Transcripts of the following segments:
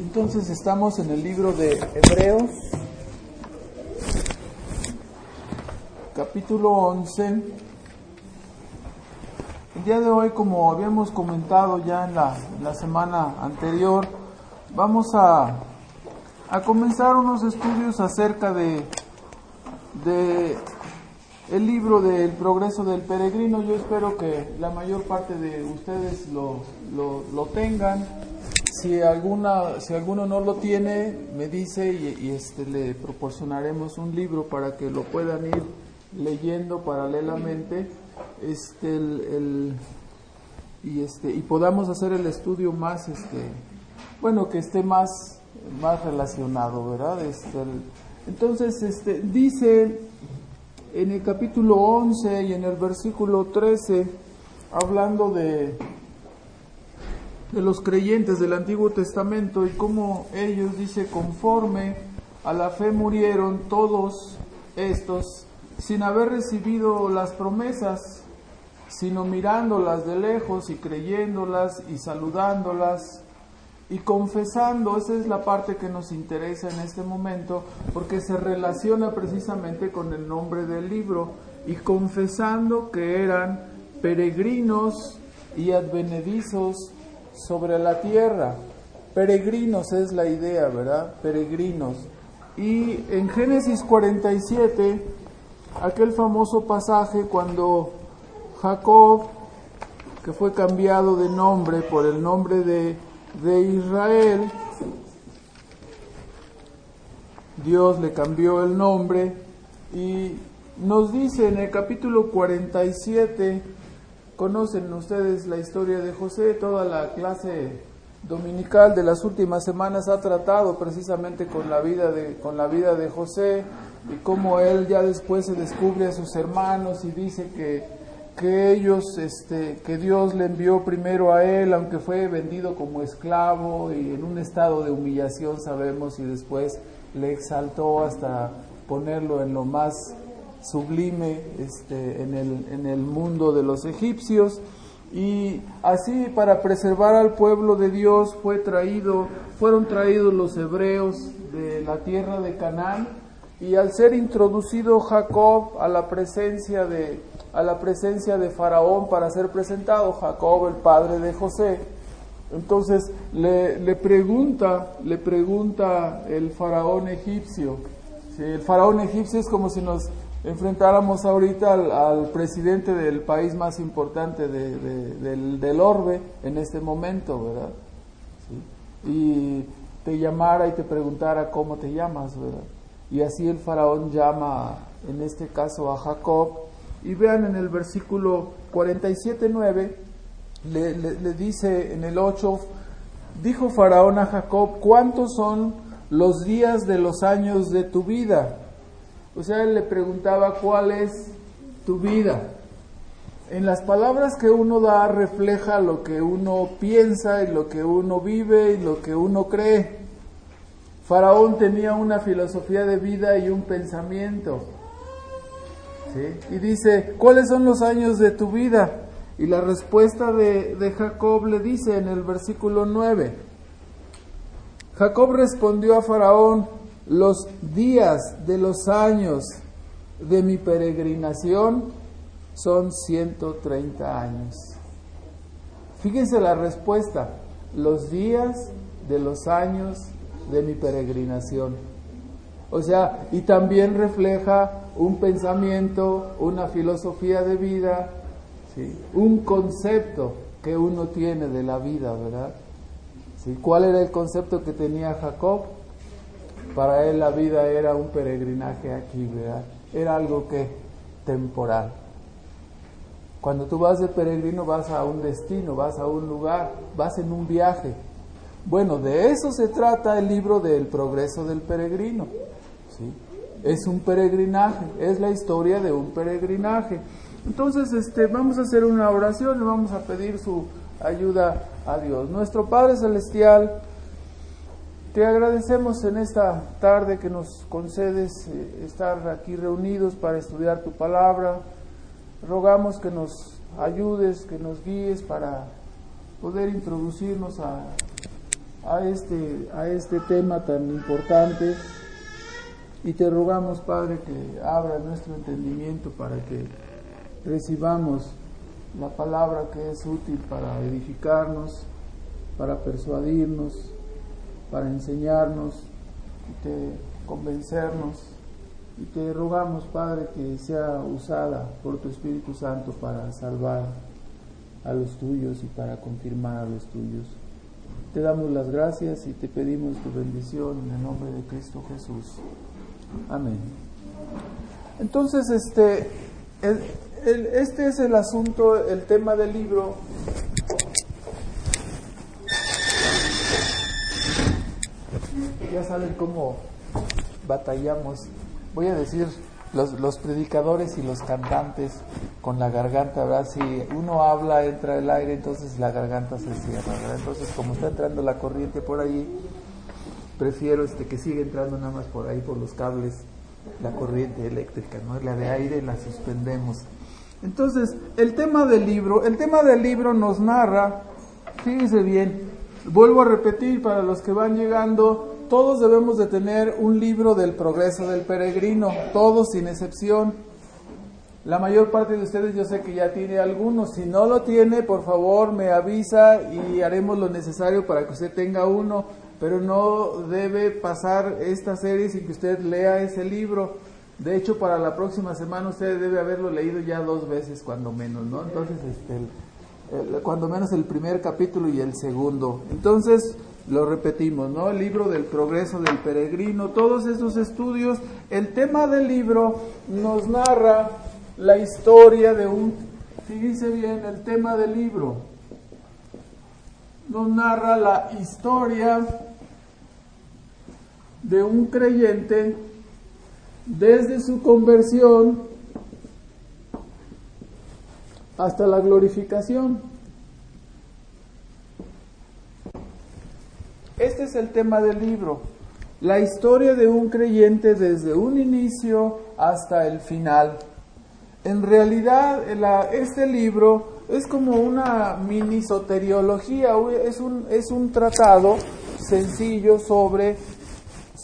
Entonces estamos en el libro de Hebreos, capítulo 11. El día de hoy, como habíamos comentado ya en la, semana anterior, vamos a, a comenzar unos estudios acerca de, de el libro del progreso del peregrino. Yo espero que la mayor parte de ustedes lo, lo, lo tengan. Si, alguna, si alguno no lo tiene, me dice y, este, le proporcionaremos un libro para que lo puedan ir leyendo paralelamente este, el, y, este, y podamos hacer el estudio más, este, bueno, que esté más, más relacionado, ¿verdad? Este, entonces, este, dice en el capítulo 11 y en el versículo 13, hablando de, de los creyentes del Antiguo Testamento y cómo ellos, dice, conforme a la fe murieron todos estos sin haber recibido las promesas, sino mirándolas de lejos y creyéndolas y saludándolas y confesando, esa es la parte que nos interesa en este momento, porque se relaciona precisamente con el nombre del libro, y confesando que eran peregrinos y advenedizos sobre la tierra. Peregrinos es la idea, ¿verdad? Peregrinos. Y en Génesis 47, aquel famoso pasaje cuando Jacob, que fue cambiado de nombre por el nombre de de Israel, Dios le cambió el nombre y nos dice en el capítulo 47, conocen ustedes la historia de José, toda la clase dominical de las últimas semanas ha tratado precisamente con la vida de, con la vida de José y cómo él ya después se descubre a sus hermanos y dice que que ellos, este, que Dios le envió primero a él, aunque fue vendido como esclavo y en un estado de humillación, sabemos, y después le exaltó hasta ponerlo en lo más sublime este, en, el, en el mundo de los egipcios. Y así para preservar al pueblo de Dios fue traído, fueron traídos los hebreos de la tierra de Canaán y al ser introducido Jacob a la presencia de, a la presencia de Faraón para ser presentado, Jacob, el padre de José. Entonces le, le pregunta, le pregunta el faraón egipcio. El faraón egipcio es como si nos enfrentáramos ahorita al, al presidente del país más importante de, de, del, orbe en este momento, ¿verdad? Y te llamara y te preguntara cómo te llamas, ¿verdad? Y así el faraón llama, en este caso, a Jacob y vean en el versículo 47.9, le, le, le dice en el 8, dijo Faraón a Jacob, ¿cuántos son los días de los años de tu vida? O sea, él le preguntaba, ¿cuál es tu vida? En las palabras que uno da refleja lo que uno piensa y lo que uno vive y lo que uno cree. Faraón tenía una filosofía de vida y un pensamiento. Y dice, ¿cuáles son los años de tu vida? Y la respuesta de, de, Jacob le dice en el versículo 9, Jacob respondió a Faraón, los días de los años de mi peregrinación son 130 años. Fíjense la respuesta, los días de los años de mi peregrinación. O sea, y también refleja un pensamiento, una filosofía de vida, un concepto que uno tiene de la vida, ¿verdad? ¿Sí? ¿Cuál era el concepto que tenía Jacob? Para él la vida era un peregrinaje aquí, ¿verdad? Era algo que temporal. Cuando tú vas de peregrino vas a un destino, vas a un lugar, vas en un viaje. Bueno, de eso se trata el libro del progreso del peregrino. ¿sí? Es un peregrinaje, es la historia de un peregrinaje. Entonces, este, vamos a hacer una oración y vamos a pedir su ayuda a Dios. Nuestro Padre Celestial, te agradecemos en esta tarde que nos concedes eh, estar aquí reunidos para estudiar tu palabra. Rogamos que nos ayudes, que nos guíes para poder introducirnos a a este, a este tema tan importante y te rogamos, Padre, que abra nuestro entendimiento para que recibamos la palabra que es útil para edificarnos, para persuadirnos, para enseñarnos y te convencernos. Y te rogamos, Padre, que sea usada por tu Espíritu Santo para salvar a los tuyos y para confirmar a los tuyos. Te damos las gracias y te pedimos tu bendición en el nombre de Cristo Jesús. Amén. Entonces, este, este es el asunto, el tema del libro. Ya saben cómo batallamos. Voy a decir los, los, predicadores y los cantantes con la garganta, ¿verdad? Si uno habla, entra el aire, entonces la garganta se cierra. Entonces, como está entrando la corriente por ahí, prefiero este, que siga entrando nada más por ahí, por los cables, la corriente eléctrica, ¿no? La de aire la suspendemos. Entonces, el tema del libro, el tema del libro nos narra, fíjese bien, vuelvo a repetir para los que van llegando, todos debemos de tener un libro del progreso del peregrino, todos sin excepción. La mayor parte de ustedes yo sé que ya tiene algunos. Si no lo tiene, por favor me avisa y haremos lo necesario para que usted tenga uno. Pero no debe pasar esta serie sin que usted lea ese libro. De hecho, para la próxima semana usted debe haberlo leído ya dos veces, cuando menos, ¿no? Entonces, este, cuando menos el primer capítulo y el segundo. Entonces, lo repetimos, ¿no? El libro del progreso del peregrino, todos esos estudios, el tema del libro nos narra la historia de un, fíjense bien, el tema del libro nos narra la historia de un creyente desde su conversión hasta la glorificación. Este es el tema del libro, la historia de un creyente desde un inicio hasta el final. En realidad, este libro es como una mini soteriología, es un, es un tratado sencillo sobre,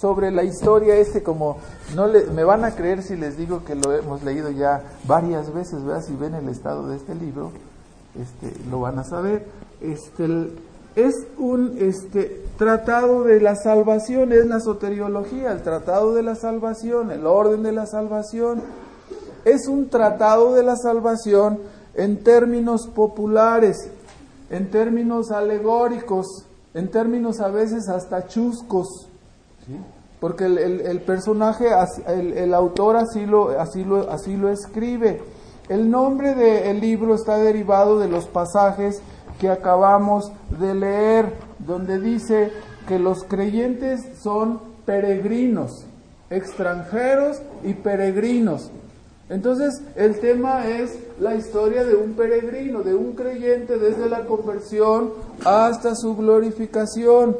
sobre la historia este como no le, me van a creer si les digo que lo hemos leído ya varias veces, ¿verdad? Si ven el estado de este libro, este, lo van a saber. Este, es un este, tratado de la salvación, es la soteriología, el tratado de la salvación, el orden de la salvación. Es un tratado de la salvación en términos populares, en términos alegóricos, en términos a veces hasta chuscos, porque el, personaje, el, autor así lo, así, lo, así lo escribe. El nombre del libro está derivado de los pasajes que acabamos de leer, donde dice que los creyentes son peregrinos, extranjeros y peregrinos. Entonces, el tema es la historia de un peregrino, de un creyente desde la conversión hasta su glorificación.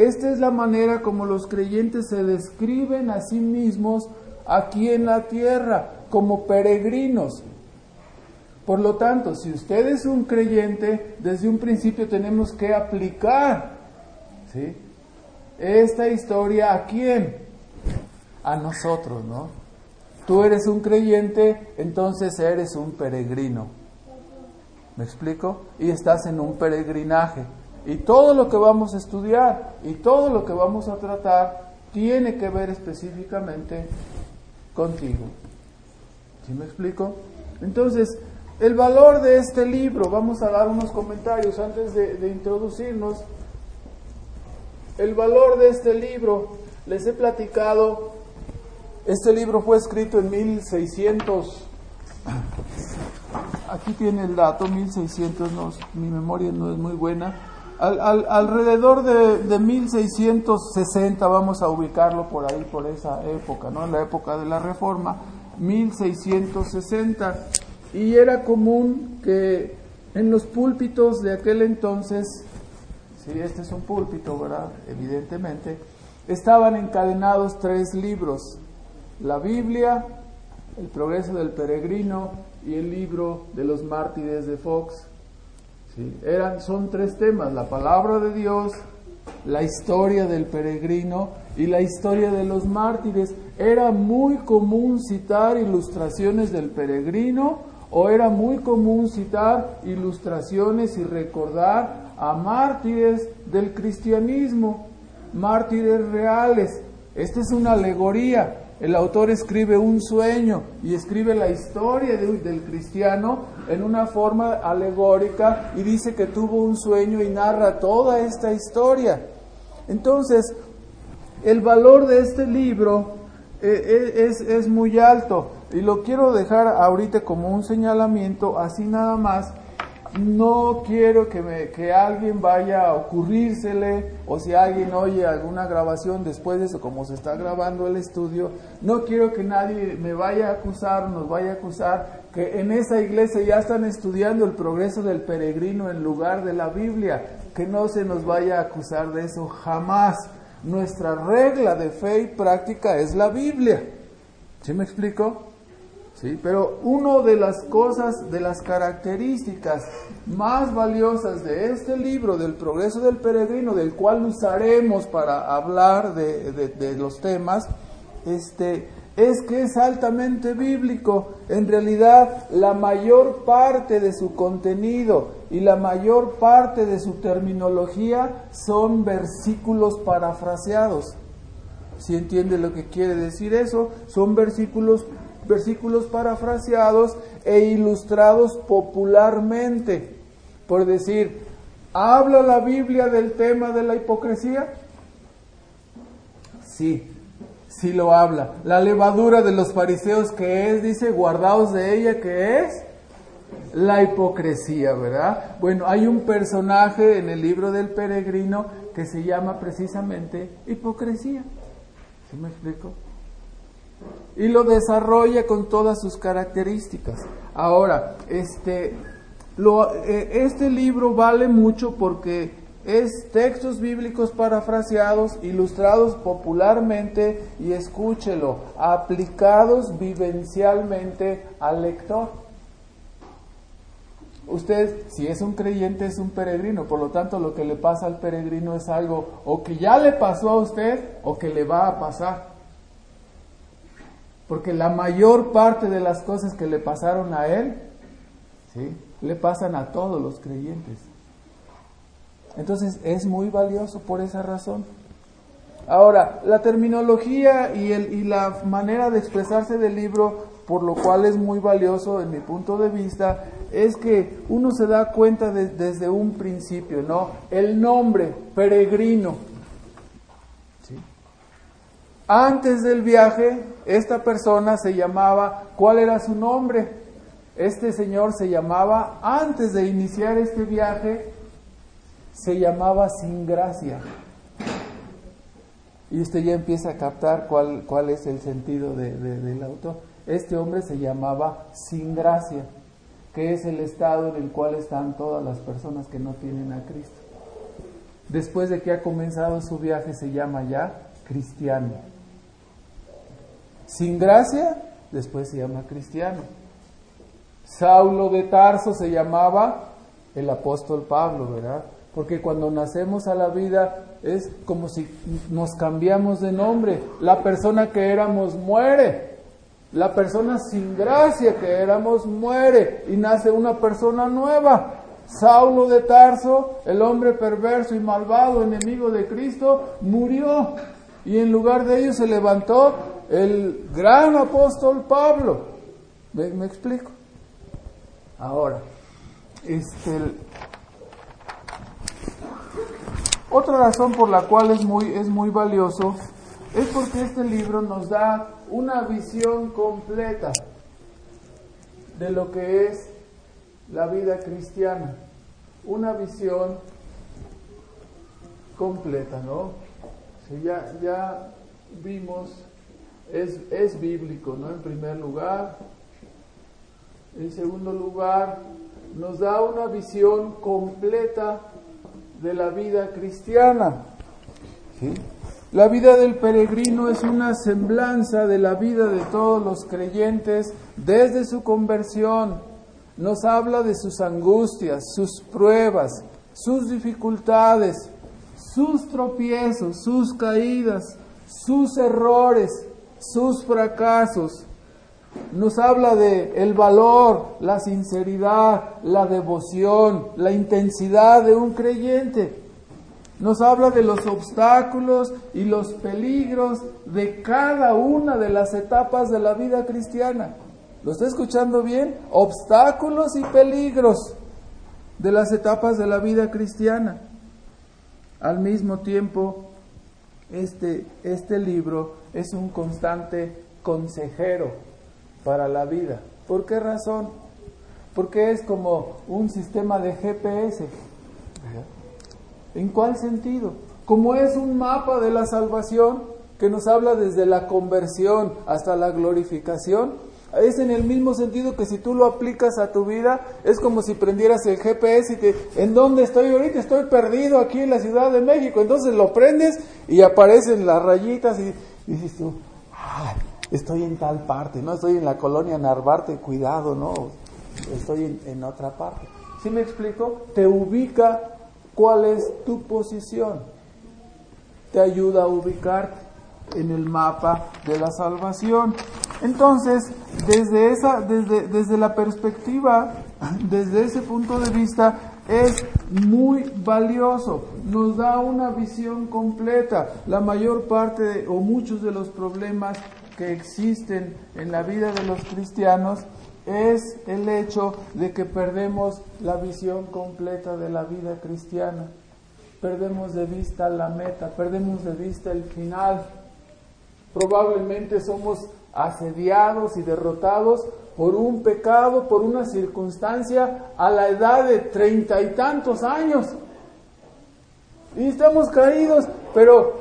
Esta es la manera como los creyentes se describen a sí mismos aquí en la tierra, como peregrinos. Por lo tanto, si usted es un creyente, desde un principio tenemos que aplicar esta historia a quién? A nosotros, ¿no? Tú eres un creyente, entonces eres un peregrino. ¿Me explico? Y estás en un peregrinaje. Y todo lo que vamos a estudiar y todo lo que vamos a tratar tiene que ver específicamente contigo. ¿Sí me explico? Entonces, el valor de este libro, vamos a dar unos comentarios antes de, introducirnos. El valor de este libro, les he platicado, este libro fue escrito en 1600, aquí tiene el dato, 1600, no, mi memoria no es muy buena, alrededor de, de, 1660, vamos a ubicarlo por ahí, por esa época, ¿no? En la época de la Reforma, 1660 y era común que en los púlpitos de aquel entonces, si este es un púlpito, ¿verdad? Evidentemente, estaban encadenados tres libros, la Biblia, el progreso del peregrino y el libro de los mártires de Fox. ¿Sí? Eran, son tres temas, la palabra de Dios, la historia del peregrino y la historia de los mártires. Era muy común citar ilustraciones del peregrino o era muy común citar ilustraciones y recordar a mártires del cristianismo, mártires reales. Esta es una alegoría. El autor escribe un sueño y escribe la historia del cristiano en una forma alegórica y dice que tuvo un sueño y narra toda esta historia. Entonces, el valor de este libro eh, eh, es, es muy alto y lo quiero dejar ahorita como un señalamiento, así nada más. No quiero que, me, que alguien vaya a ocurrírsele o si alguien oye alguna grabación después de eso, como se está grabando el estudio, no quiero que nadie me vaya a acusar, nos vaya a acusar que en esa iglesia ya están estudiando el progreso del peregrino en lugar de la Biblia, que no se nos vaya a acusar de eso jamás. Nuestra regla de fe y práctica es la Biblia. ¿Sí me explico? ¿Sí? Pero una de las cosas, de las características más valiosas de este libro, del progreso del peregrino, del cual usaremos para hablar de, de los temas, este, es que es altamente bíblico. En realidad, la mayor parte de su contenido y la mayor parte de su terminología son versículos parafraseados. Si entiende lo que quiere decir eso, son versículos versículos parafraseados e ilustrados popularmente. Por decir, ¿habla la Biblia del tema de la hipocresía? Sí, sí lo habla. La levadura de los fariseos que es, dice, guardaos de ella que es la hipocresía, ¿verdad? Bueno, hay un personaje en el libro del peregrino que se llama precisamente hipocresía. ¿Sí me explico? Y lo desarrolla con todas sus características. Ahora, este, lo, eh, este libro vale mucho porque es textos bíblicos parafraseados, ilustrados popularmente y escúchelo, aplicados vivencialmente al lector. Usted, si es un creyente, es un peregrino, por lo tanto lo que le pasa al peregrino es algo o que ya le pasó a usted o que le va a pasar. Porque la mayor parte de las cosas que le pasaron a él, ¿sí? le pasan a todos los creyentes. Entonces es muy valioso por esa razón. Ahora, la terminología y, el, y la manera de expresarse del libro, por lo cual es muy valioso en mi punto de vista, es que uno se da cuenta desde un principio, ¿no? El nombre, peregrino, antes del viaje, esta persona se llamaba, ¿cuál era su nombre? Este señor se llamaba, antes de iniciar este viaje, se llamaba Sin Gracia. Y usted ya empieza a captar cuál, cuál es el sentido del autor. Este hombre se llamaba Sin Gracia, que es el estado en el cual están todas las personas que no tienen a Cristo. Después de que ha comenzado su viaje, se llama ya cristiano. Sin gracia, después se llama cristiano. Saulo de Tarso se llamaba el apóstol Pablo, ¿verdad? Porque cuando nacemos a la vida es como si nos cambiamos de nombre. La persona que éramos muere. La persona sin gracia que éramos muere y nace una persona nueva. Saulo de Tarso, el hombre perverso y malvado, enemigo de Cristo, murió y en lugar de ello se levantó el gran apóstol Pablo. ¿Me, explico? Ahora, este, otra razón por la cual es muy, es muy valioso es porque este libro nos da una visión completa de lo que es la vida cristiana. Una visión completa, ¿no? ya, ya vimos es, bíblico, ¿no? En primer lugar. En segundo lugar, nos da una visión completa de la vida cristiana. La vida del peregrino es una semblanza de la vida de todos los creyentes desde su conversión. Nos habla de sus angustias, sus pruebas, sus dificultades, sus tropiezos, sus caídas, sus errores, sus fracasos. Nos habla de el valor, la sinceridad, la devoción, la intensidad de un creyente. Nos habla de los obstáculos y los peligros de cada una de las etapas de la vida cristiana. ¿Lo está escuchando bien? Obstáculos y peligros de las etapas de la vida cristiana. Al mismo tiempo, este, este libro es un constante consejero para la vida. ¿Por qué razón? Porque es como un sistema de GPS. ¿En cuál sentido? Como es un mapa de la salvación que nos habla desde la conversión hasta la glorificación, es en el mismo sentido que si tú lo aplicas a tu vida, es como si prendieras el GPS y te, ¿en dónde estoy ahorita? Estoy perdido aquí en la Ciudad de México. Entonces lo prendes y aparecen las rayitas y, dices tú, estoy en tal parte, no estoy en la colonia Narvarte, cuidado, no, estoy en, en otra parte. ¿Sí me explico? Te ubica cuál es tu posición. Te ayuda a ubicarte en el mapa de la salvación. Entonces, desde, esa, desde, desde la perspectiva, desde ese punto de vista, es muy valioso, nos da una visión completa. La mayor parte o muchos de los problemas que existen en la vida de los cristianos es el hecho de que perdemos la visión completa de la vida cristiana. Perdemos de vista la meta, perdemos de vista el final. Probablemente somos asediados y derrotados por un pecado, por una circunstancia a la edad de treinta y tantos años. Y estamos caídos, pero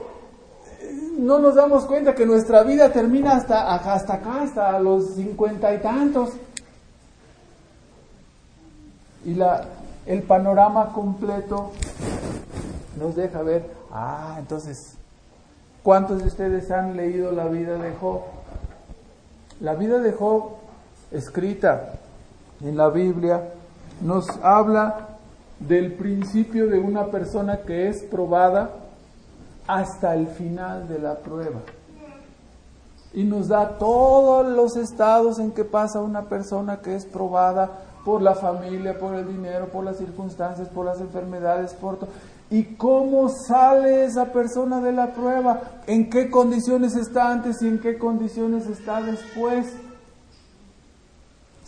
eh, no nos damos cuenta que nuestra vida termina hasta, hasta acá, hasta los cincuenta y tantos. Y la, el panorama completo nos deja ver, ah, entonces ¿Cuántos de ustedes han leído la vida de Job? La vida de Job, escrita en la Biblia, nos habla del principio de una persona que es probada hasta el final de la prueba. Y nos da todos los estados en que pasa una persona que es probada por la familia, por el dinero, por las circunstancias, por las enfermedades, por todo. ¿Y cómo sale esa persona de la prueba? ¿En qué condiciones está antes y en qué condiciones está después?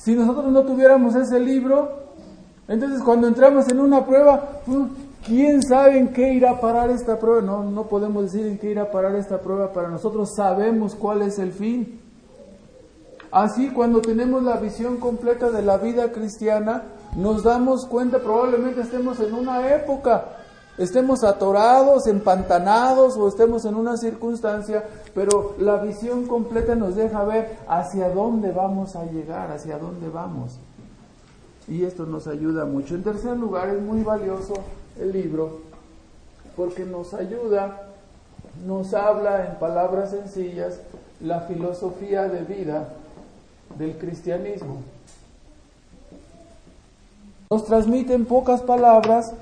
Si nosotros no tuviéramos ese libro, entonces cuando entramos en una prueba, pues, ¿quién sabe en qué irá a parar esta prueba? No, no podemos decir en qué irá a parar esta prueba, para nosotros sabemos cuál es el fin. Así, cuando tenemos la visión completa de la vida cristiana, nos damos cuenta, probablemente estemos en una época estemos atorados, empantanados o estemos en una circunstancia, pero la visión completa nos deja ver hacia dónde vamos a llegar, hacia dónde vamos. Y esto nos ayuda mucho. En tercer lugar, es muy valioso el libro porque nos ayuda, nos habla en palabras sencillas la filosofía de vida del cristianismo. Nos transmite en pocas palabras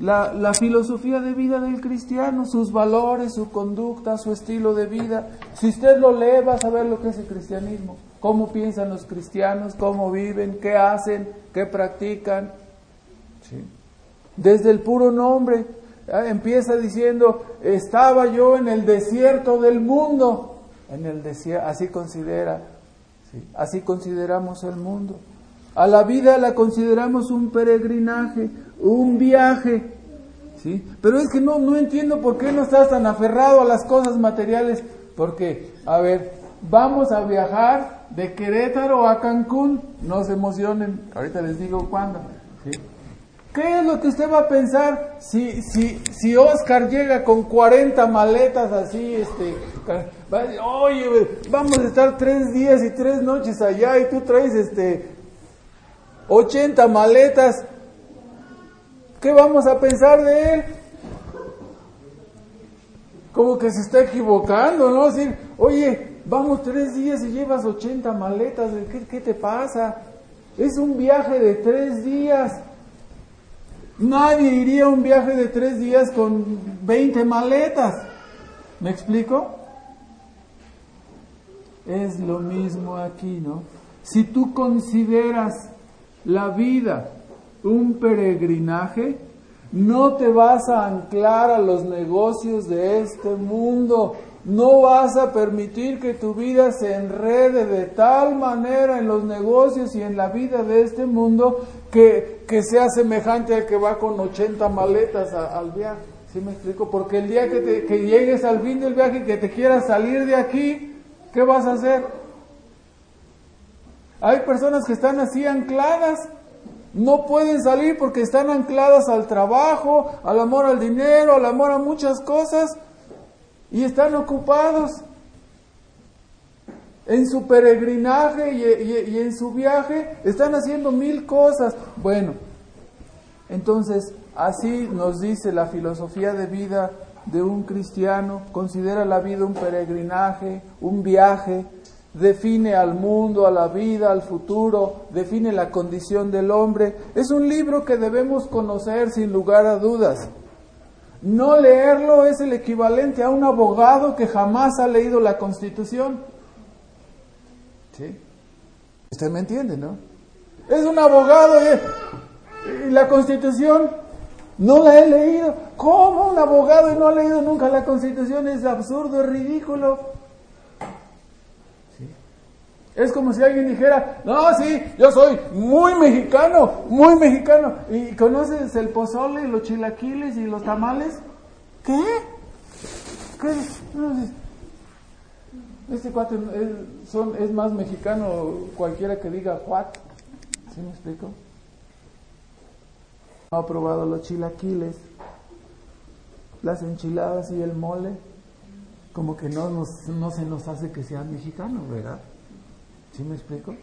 la, filosofía de vida del cristiano, sus valores, su conducta, su estilo de vida. Si usted lo lee, va a saber lo que es el cristianismo, cómo piensan los cristianos, cómo viven, qué hacen, qué practican. Desde el puro nombre, empieza diciendo, estaba yo en el desierto del mundo. En el desierto, así considera, así consideramos el mundo. A la vida la consideramos un peregrinaje, un viaje. ¿sí? Pero es que no, no entiendo por qué no estás tan aferrado a las cosas materiales. Porque, a ver, vamos a viajar de Querétaro a Cancún. No se emocionen, ahorita les digo cuándo. ¿Qué es lo que usted va a pensar si, si, si Oscar llega con 40 maletas así? Este, oye, vamos a estar tres días y tres noches allá y tú traes este 80 maletas. ¿Qué vamos a pensar de él? Como que se está equivocando, ¿no? Decir, oye, vamos tres días y llevas 80 maletas, ¿qué, qué te pasa? Es un viaje de tres días. Nadie iría a un viaje de tres días con 20 maletas. ¿Me explico? Es lo mismo aquí, ¿no? Si tú consideras la vida un peregrinaje, no te vas a anclar a los negocios de este mundo. No vas a permitir que tu vida se enrede de tal manera en los negocios y en la vida de este mundo que, sea semejante al que va con 80 maletas al viaje. ¿Sí me explico? Porque el día que, te, que llegues al fin del viaje y que te quieras salir de aquí, ¿qué vas a hacer? Hay personas que están así ancladas. No pueden salir porque están ancladas al trabajo, al amor al dinero, al amor a muchas cosas. Y están ocupados en su peregrinaje y, en su viaje, están haciendo mil cosas. Bueno, entonces así nos dice la filosofía de vida de un cristiano, considera la vida un peregrinaje, un viaje, define al mundo, a la vida, al futuro, define la condición del hombre. Es un libro que debemos conocer sin lugar a dudas. No leerlo es el equivalente a un abogado que jamás ha leído la Constitución. ¿Sí? Usted me entiende, ¿no? Es un abogado y, la Constitución no la he leído. ¿Cómo un abogado y no ha leído nunca la Constitución? Es absurdo, es ridículo. Es como si alguien dijera, no, sí, yo soy muy mexicano, muy mexicano. ¿Y conoces el pozole, los chilaquiles y los tamales? ¿Qué? ¿Qué? Este cuate es, son, es más mexicano cualquiera que diga what. ¿Sí me explico? No ha probado los chilaquiles, las enchiladas y el mole. Como que no, nos, no se nos hace que sean mexicanos, ¿verdad? ¿Sí me explico?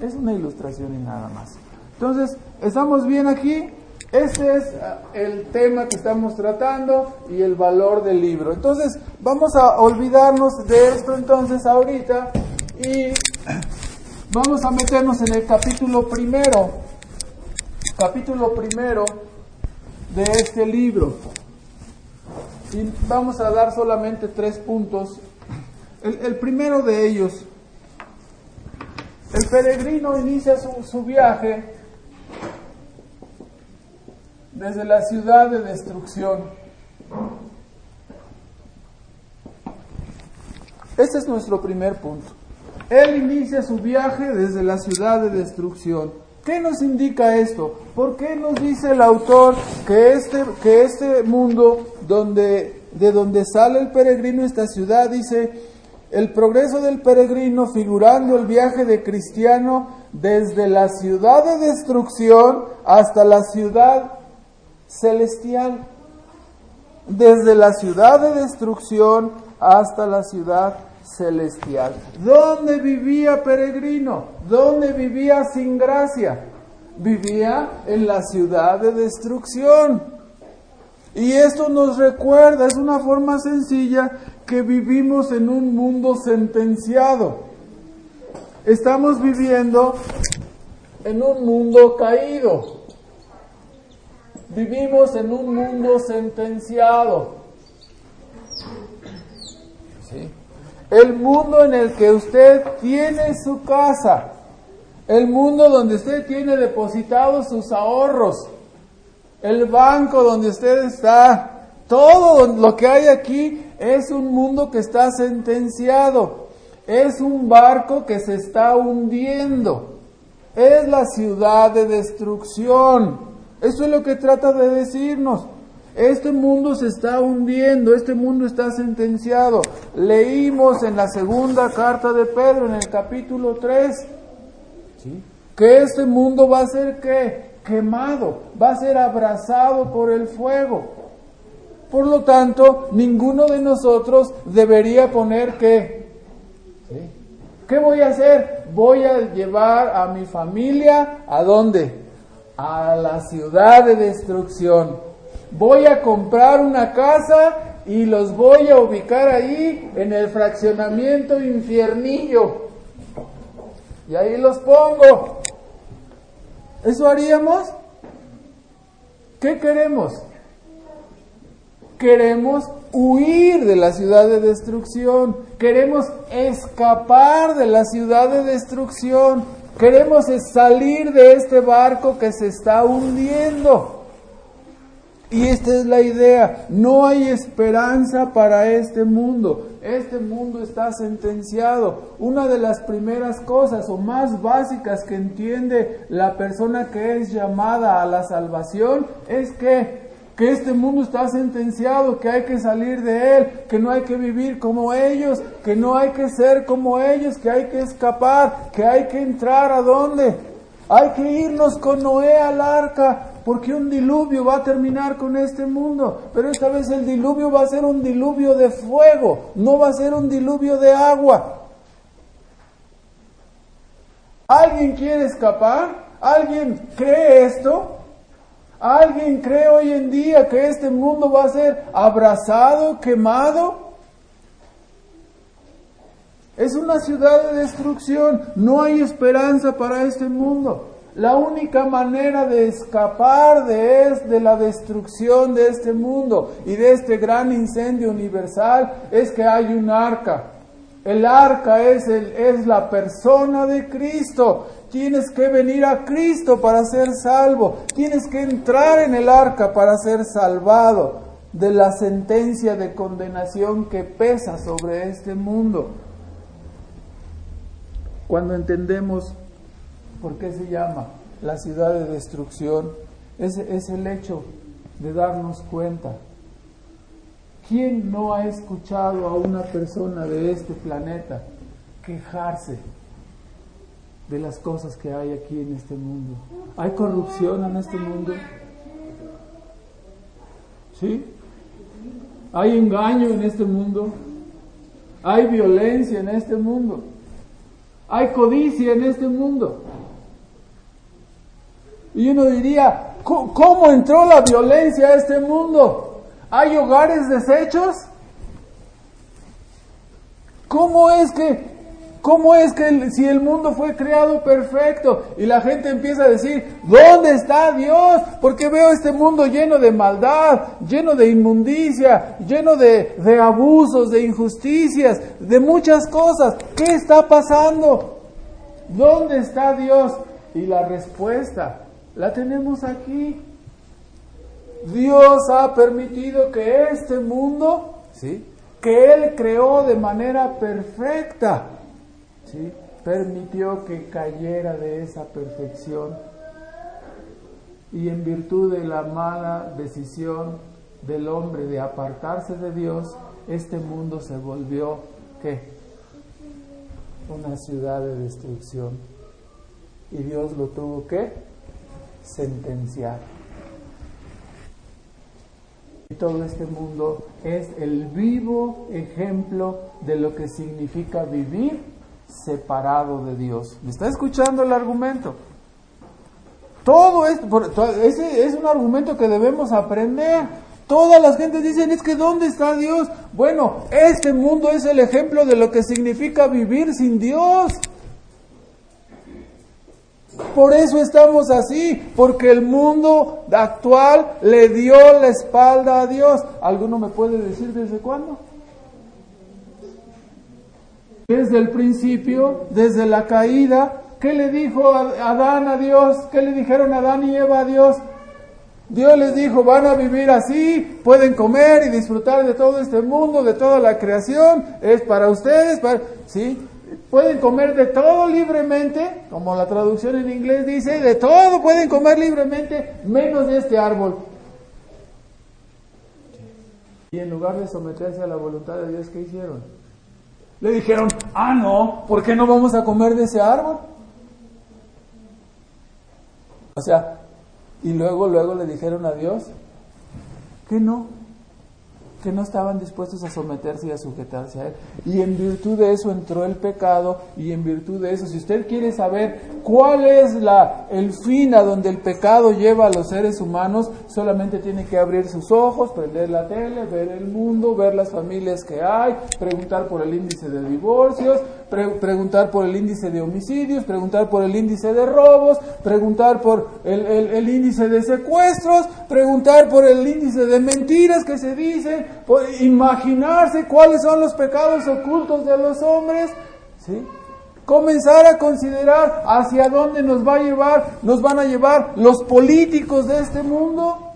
Es una ilustración y nada más. Entonces, ¿estamos bien aquí? Este es ah, el tema que estamos tratando y el valor del libro. Entonces, vamos a olvidarnos de esto entonces ahorita y vamos a meternos en el capítulo primero, capítulo primero de este libro. Y vamos a dar solamente tres puntos. El, el primero de ellos el peregrino inicia su, viaje desde la ciudad de destrucción. Este es nuestro primer punto. Él inicia su viaje desde la ciudad de destrucción. ¿Qué nos indica esto? ¿Por qué nos dice el autor que este, que este mundo donde, de donde sale el peregrino, esta ciudad, dice, el progreso del peregrino figurando el viaje de cristiano desde la ciudad de destrucción hasta la ciudad celestial. Desde la ciudad de destrucción hasta la ciudad celestial. ¿Dónde vivía peregrino? ¿Dónde vivía sin gracia? Vivía en la ciudad de destrucción. Y esto nos recuerda, es una forma sencilla que vivimos en un mundo sentenciado. Estamos viviendo en un mundo caído. Vivimos en un mundo sentenciado. El mundo en el que usted tiene su casa. El mundo donde usted tiene depositados sus ahorros. El banco donde usted está. Todo lo que hay aquí es un mundo que está sentenciado. Es un barco que se está hundiendo. Es la ciudad de destrucción. Eso es lo que trata de decirnos. Este mundo se está hundiendo, este mundo está sentenciado. Leímos en la segunda carta de Pedro, en el capítulo 3, que este mundo va a ser ¿qué? quemado, va a ser abrazado por el fuego. Por lo tanto, ninguno de nosotros debería poner que, ¿qué voy a hacer? Voy a llevar a mi familia a dónde? A la ciudad de destrucción. Voy a comprar una casa y los voy a ubicar ahí en el fraccionamiento infiernillo. Y ahí los pongo. ¿Eso haríamos? ¿qué queremos? Queremos huir de la ciudad de destrucción, queremos escapar de la ciudad de destrucción, queremos salir de este barco que se está hundiendo. Y esta es la idea, no hay esperanza para este mundo, este mundo está sentenciado. Una de las primeras cosas o más básicas que entiende la persona que es llamada a la salvación es que, que este mundo está sentenciado, que hay que salir de él, que no hay que vivir como ellos, que no hay que ser como ellos, que hay que escapar, que hay que entrar a dónde. Hay que irnos con Noé al arca, porque un diluvio va a terminar con este mundo, pero esta vez el diluvio va a ser un diluvio de fuego, no va a ser un diluvio de agua. ¿Alguien quiere escapar? ¿Alguien cree esto? ¿Alguien cree hoy en día que este mundo va a ser abrazado, quemado? Es una ciudad de destrucción, no hay esperanza para este mundo. La única manera de escapar de, es, de la destrucción de este mundo y de este gran incendio universal es que hay un arca. El arca es, el, es la persona de Cristo. Tienes que venir a Cristo para ser salvo. Tienes que entrar en el arca para ser salvado de la sentencia de condenación que pesa sobre este mundo. Cuando entendemos ¿Por qué se llama la ciudad de destrucción? Es, es el hecho de darnos cuenta. ¿Quién no ha escuchado a una persona de este planeta quejarse de las cosas que hay aquí en este mundo? ¿Hay corrupción en este mundo? ¿Sí? ¿Hay engaño en este mundo? ¿Hay violencia en este mundo? ¿Hay codicia en este mundo? Y uno diría, ¿cómo entró la violencia a este mundo? ¿Hay hogares deshechos? ¿Cómo es que, cómo es que si el mundo fue creado perfecto y la gente empieza a decir, ¿dónde está Dios? Porque veo este mundo lleno de maldad, lleno de inmundicia, lleno de, de abusos, de injusticias, de muchas cosas. ¿Qué está pasando? ¿Dónde está Dios? Y la respuesta la tenemos aquí. Dios ha permitido que este mundo, ¿sí? que Él creó de manera perfecta, permitió que cayera de esa perfección y en virtud de la mala decisión del hombre de apartarse de Dios, este mundo se volvió, ¿qué? Una ciudad de destrucción. Y Dios lo tuvo que sentenciar. Y todo este mundo es el vivo ejemplo de lo que significa vivir separado de Dios. ¿Me está escuchando el argumento? Todo esto, ese es un argumento que debemos aprender. Todas las gentes dicen, es que ¿dónde está Dios? Bueno, este mundo es el ejemplo de lo que significa vivir sin Dios. Por eso estamos así, porque el mundo actual le dio la espalda a Dios. ¿Alguno me puede decir desde cuándo? Desde el principio, desde la caída, ¿qué le dijo Adán a Dios? ¿Qué le dijeron Adán y Eva a Dios? Dios les dijo, van a vivir así, pueden comer y disfrutar de todo este mundo, de toda la creación, es para ustedes, para... ¿sí? pueden comer de todo libremente, como la traducción en inglés dice, de todo pueden comer libremente, menos de este árbol. Y en lugar de someterse a la voluntad de Dios, ¿qué hicieron? Le dijeron, ah, no, ¿por qué no vamos a comer de ese árbol? O sea, y luego, luego le dijeron a Dios que no, que no estaban dispuestos a someterse y a sujetarse a Él. Y en virtud de eso entró el pecado y en virtud de eso, si usted quiere saber cuál es la, el fin a donde el pecado lleva a los seres humanos, solamente tiene que abrir sus ojos, prender la tele, ver el mundo, ver las familias que hay, preguntar por el índice de divorcios, preguntar por el índice de homicidios, preguntar por el índice de robos, preguntar por el, el, índice de secuestros, preguntar por el índice de mentiras que se dicen, imaginarse cuáles son los pecados ocultos de los hombres, ¿sí? comenzar a considerar hacia dónde nos va a llevar, nos van a llevar los políticos de este mundo,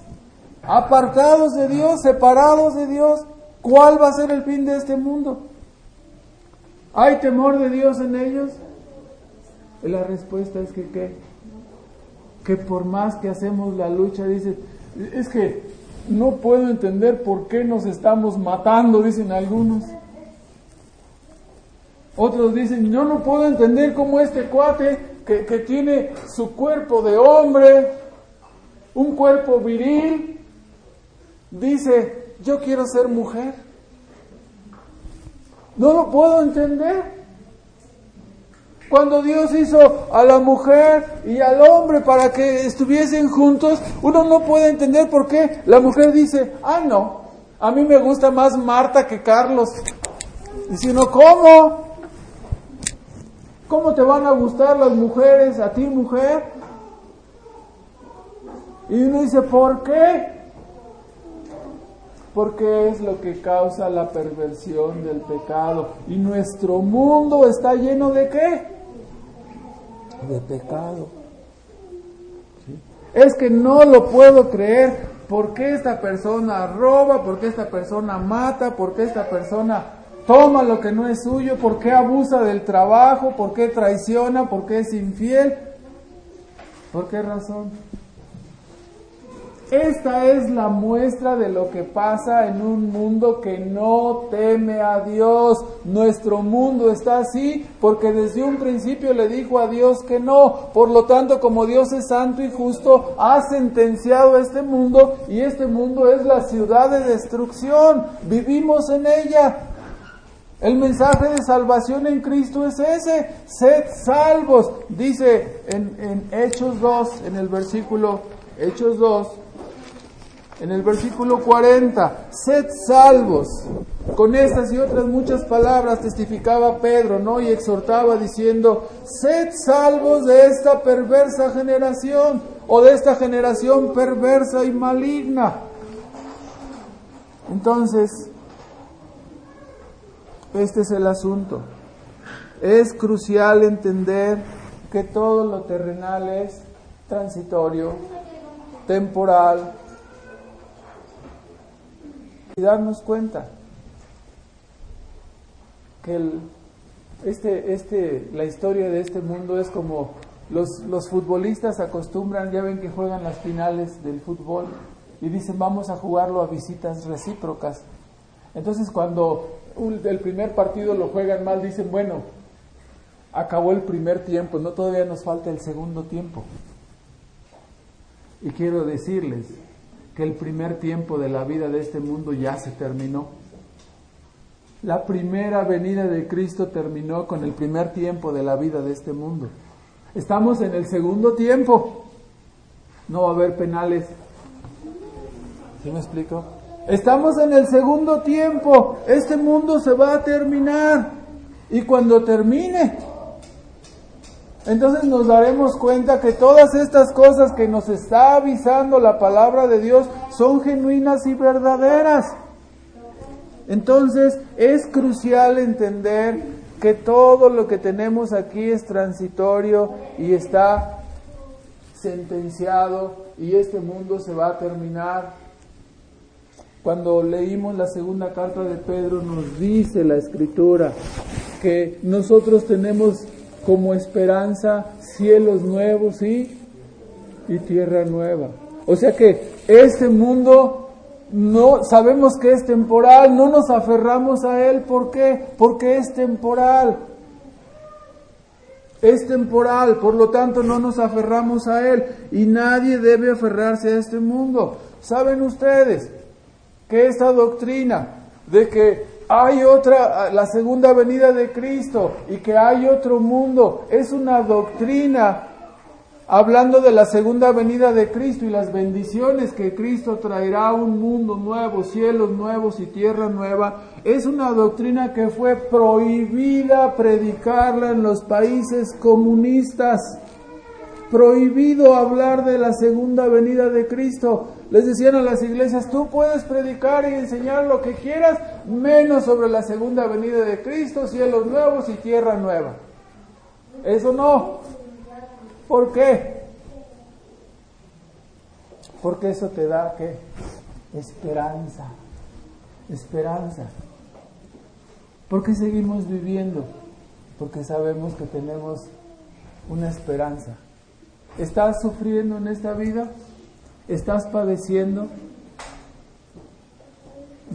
apartados de Dios, separados de Dios, ¿cuál va a ser el fin de este mundo? ¿Hay temor de Dios en ellos? la respuesta es que ¿qué? Que por más que hacemos la lucha, dice, es que no puedo entender por qué nos estamos matando, dicen algunos. Otros dicen, yo no puedo entender cómo este cuate que, que tiene su cuerpo de hombre, un cuerpo viril, dice, yo quiero ser mujer. No lo puedo entender. Cuando Dios hizo a la mujer y al hombre para que estuviesen juntos, uno no puede entender por qué la mujer dice, ah, no, a mí me gusta más Marta que Carlos. Y si uno, ¿cómo? ¿Cómo te van a gustar las mujeres a ti, mujer? Y uno dice, ¿por qué? Porque es lo que causa la perversión del pecado. Y nuestro mundo está lleno de qué? De pecado. Es que no lo puedo creer. ¿Por qué esta persona roba? ¿Por qué esta persona mata? ¿Por qué esta persona toma lo que no es suyo, por qué abusa del trabajo, por qué traiciona, por qué es infiel. ¿Por qué razón? Esta es la muestra de lo que pasa en un mundo que no teme a Dios. Nuestro mundo está así porque desde un principio le dijo a Dios que no. Por lo tanto, como Dios es santo y justo, ha sentenciado a este mundo y este mundo es la ciudad de destrucción. Vivimos en ella. El mensaje de salvación en Cristo es ese, sed salvos, dice en, Hechos 2, en el versículo, Hechos 2, en el versículo 40, sed salvos. Con estas y otras muchas palabras testificaba Pedro, ¿no? Y exhortaba diciendo, sed salvos de esta perversa generación o de esta generación perversa y maligna. Entonces, este es el asunto. Es crucial entender que todo lo terrenal es transitorio, temporal, y darnos cuenta que este, este, la historia de este mundo es como los, los futbolistas acostumbran, ya ven que juegan las finales del fútbol y dicen vamos a jugarlo a visitas recíprocas. Entonces cuando el primer partido lo juegan mal, dicen, bueno, acabó el primer tiempo, no todavía nos falta el segundo tiempo. Y quiero decirles que el primer tiempo de la vida de este mundo ya se terminó. La primera venida de Cristo terminó con el primer tiempo de la vida de este mundo. Estamos en el segundo tiempo. No va a haber penales. ¿Sí me explico? Estamos en el segundo tiempo. Este mundo se va a terminar. Y cuando termine, entonces nos daremos cuenta que todas estas cosas que nos está avisando la palabra de Dios son genuinas y verdaderas. Entonces es crucial entender que todo lo que tenemos aquí es transitorio y está sentenciado y este mundo se va a terminar cuando leímos la segunda carta de Pedro nos dice la escritura que nosotros tenemos como esperanza cielos nuevos y, y tierra nueva. O sea que este mundo no sabemos que es temporal, no nos aferramos a él, ¿por qué? Porque es temporal. Es temporal, por lo tanto no nos aferramos a él y nadie debe aferrarse a este mundo. ¿Saben ustedes? que esta doctrina de que hay otra, la segunda venida de Cristo y que hay otro mundo, es una doctrina hablando de la segunda venida de Cristo y las bendiciones que Cristo traerá a un mundo nuevo, cielos nuevos y tierra nueva, es una doctrina que fue prohibida predicarla en los países comunistas. Prohibido hablar de la segunda venida de Cristo. Les decían a las iglesias, tú puedes predicar y enseñar lo que quieras, menos sobre la segunda venida de Cristo, cielos nuevos y tierra nueva. Eso no. ¿Por qué? Porque eso te da qué? Esperanza. Esperanza. ¿Por qué seguimos viviendo? Porque sabemos que tenemos una esperanza. ¿Estás sufriendo en esta vida? ¿Estás padeciendo?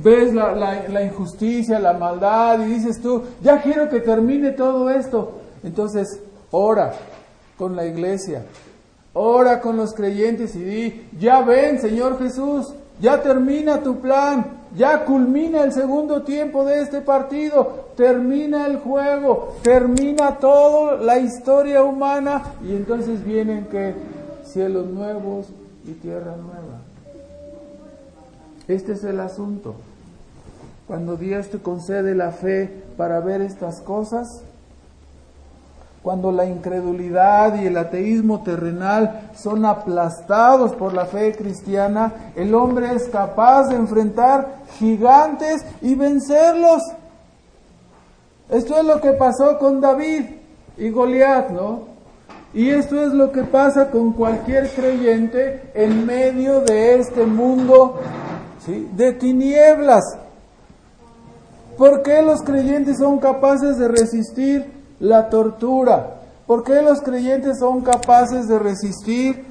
Ves la, la, injusticia, la maldad y dices tú, ya quiero que termine todo esto. Entonces, ora con la iglesia, ora con los creyentes y di, ya ven, Señor Jesús, ya termina tu plan, ya culmina el segundo tiempo de este partido, termina el juego, termina toda la historia humana y entonces vienen que cielos nuevos y tierra nueva. Este es el asunto. Cuando Dios te concede la fe para ver estas cosas, cuando la incredulidad y el ateísmo terrenal son aplastados por la fe cristiana, el hombre es capaz de enfrentar gigantes y vencerlos. Esto es lo que pasó con David y Goliat, ¿no? Y esto es lo que pasa con cualquier creyente en medio de este mundo de tinieblas. ¿Por qué los creyentes son capaces de resistir la tortura? ¿Por qué los creyentes son capaces de resistir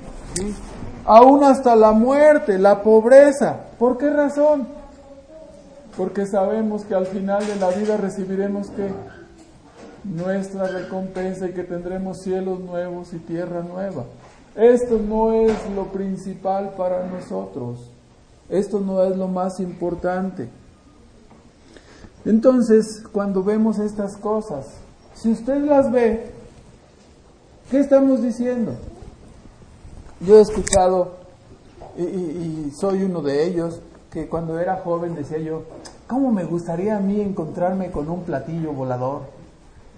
aún hasta la muerte, la pobreza? ¿Por qué razón? Porque sabemos que al final de la vida recibiremos que nuestra recompensa y que tendremos cielos nuevos y tierra nueva. Esto no es lo principal para nosotros. Esto no es lo más importante. Entonces, cuando vemos estas cosas, si usted las ve, ¿qué estamos diciendo? Yo he escuchado, y, soy uno de ellos, que cuando era joven decía yo, ¿cómo me gustaría a mí encontrarme con un platillo volador?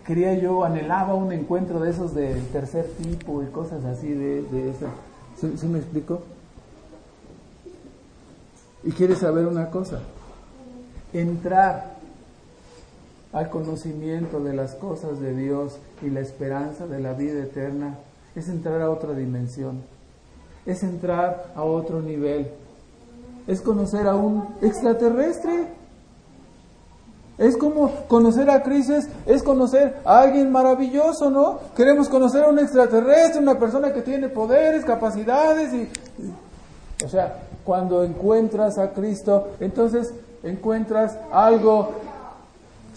Quería yo, anhelaba un encuentro de esos del tercer tipo y cosas así de, eso. ¿Sí, me explico? Y quiere saber una cosa, entrar al conocimiento de las cosas de Dios y la esperanza de la vida eterna es entrar a otra dimensión, es entrar a otro nivel, es conocer a un extraterrestre. Es como conocer a Cristo, es conocer a alguien maravilloso, ¿no? Queremos conocer a un extraterrestre, una persona que tiene poderes, capacidades y, o sea, cuando encuentras a Cristo, entonces encuentras algo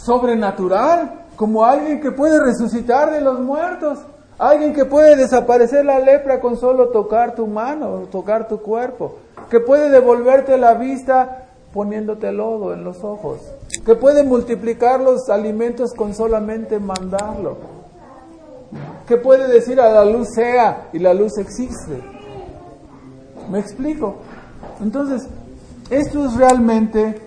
sobrenatural, como alguien que puede resucitar de los muertos, alguien que puede desaparecer la lepra con solo tocar tu mano, tocar tu cuerpo, que puede devolverte la vista poniéndote lodo en los ojos, que puede multiplicar los alimentos con solamente mandarlo, que puede decir a la luz sea y la luz existe. ¿Me explico? Entonces, esto es realmente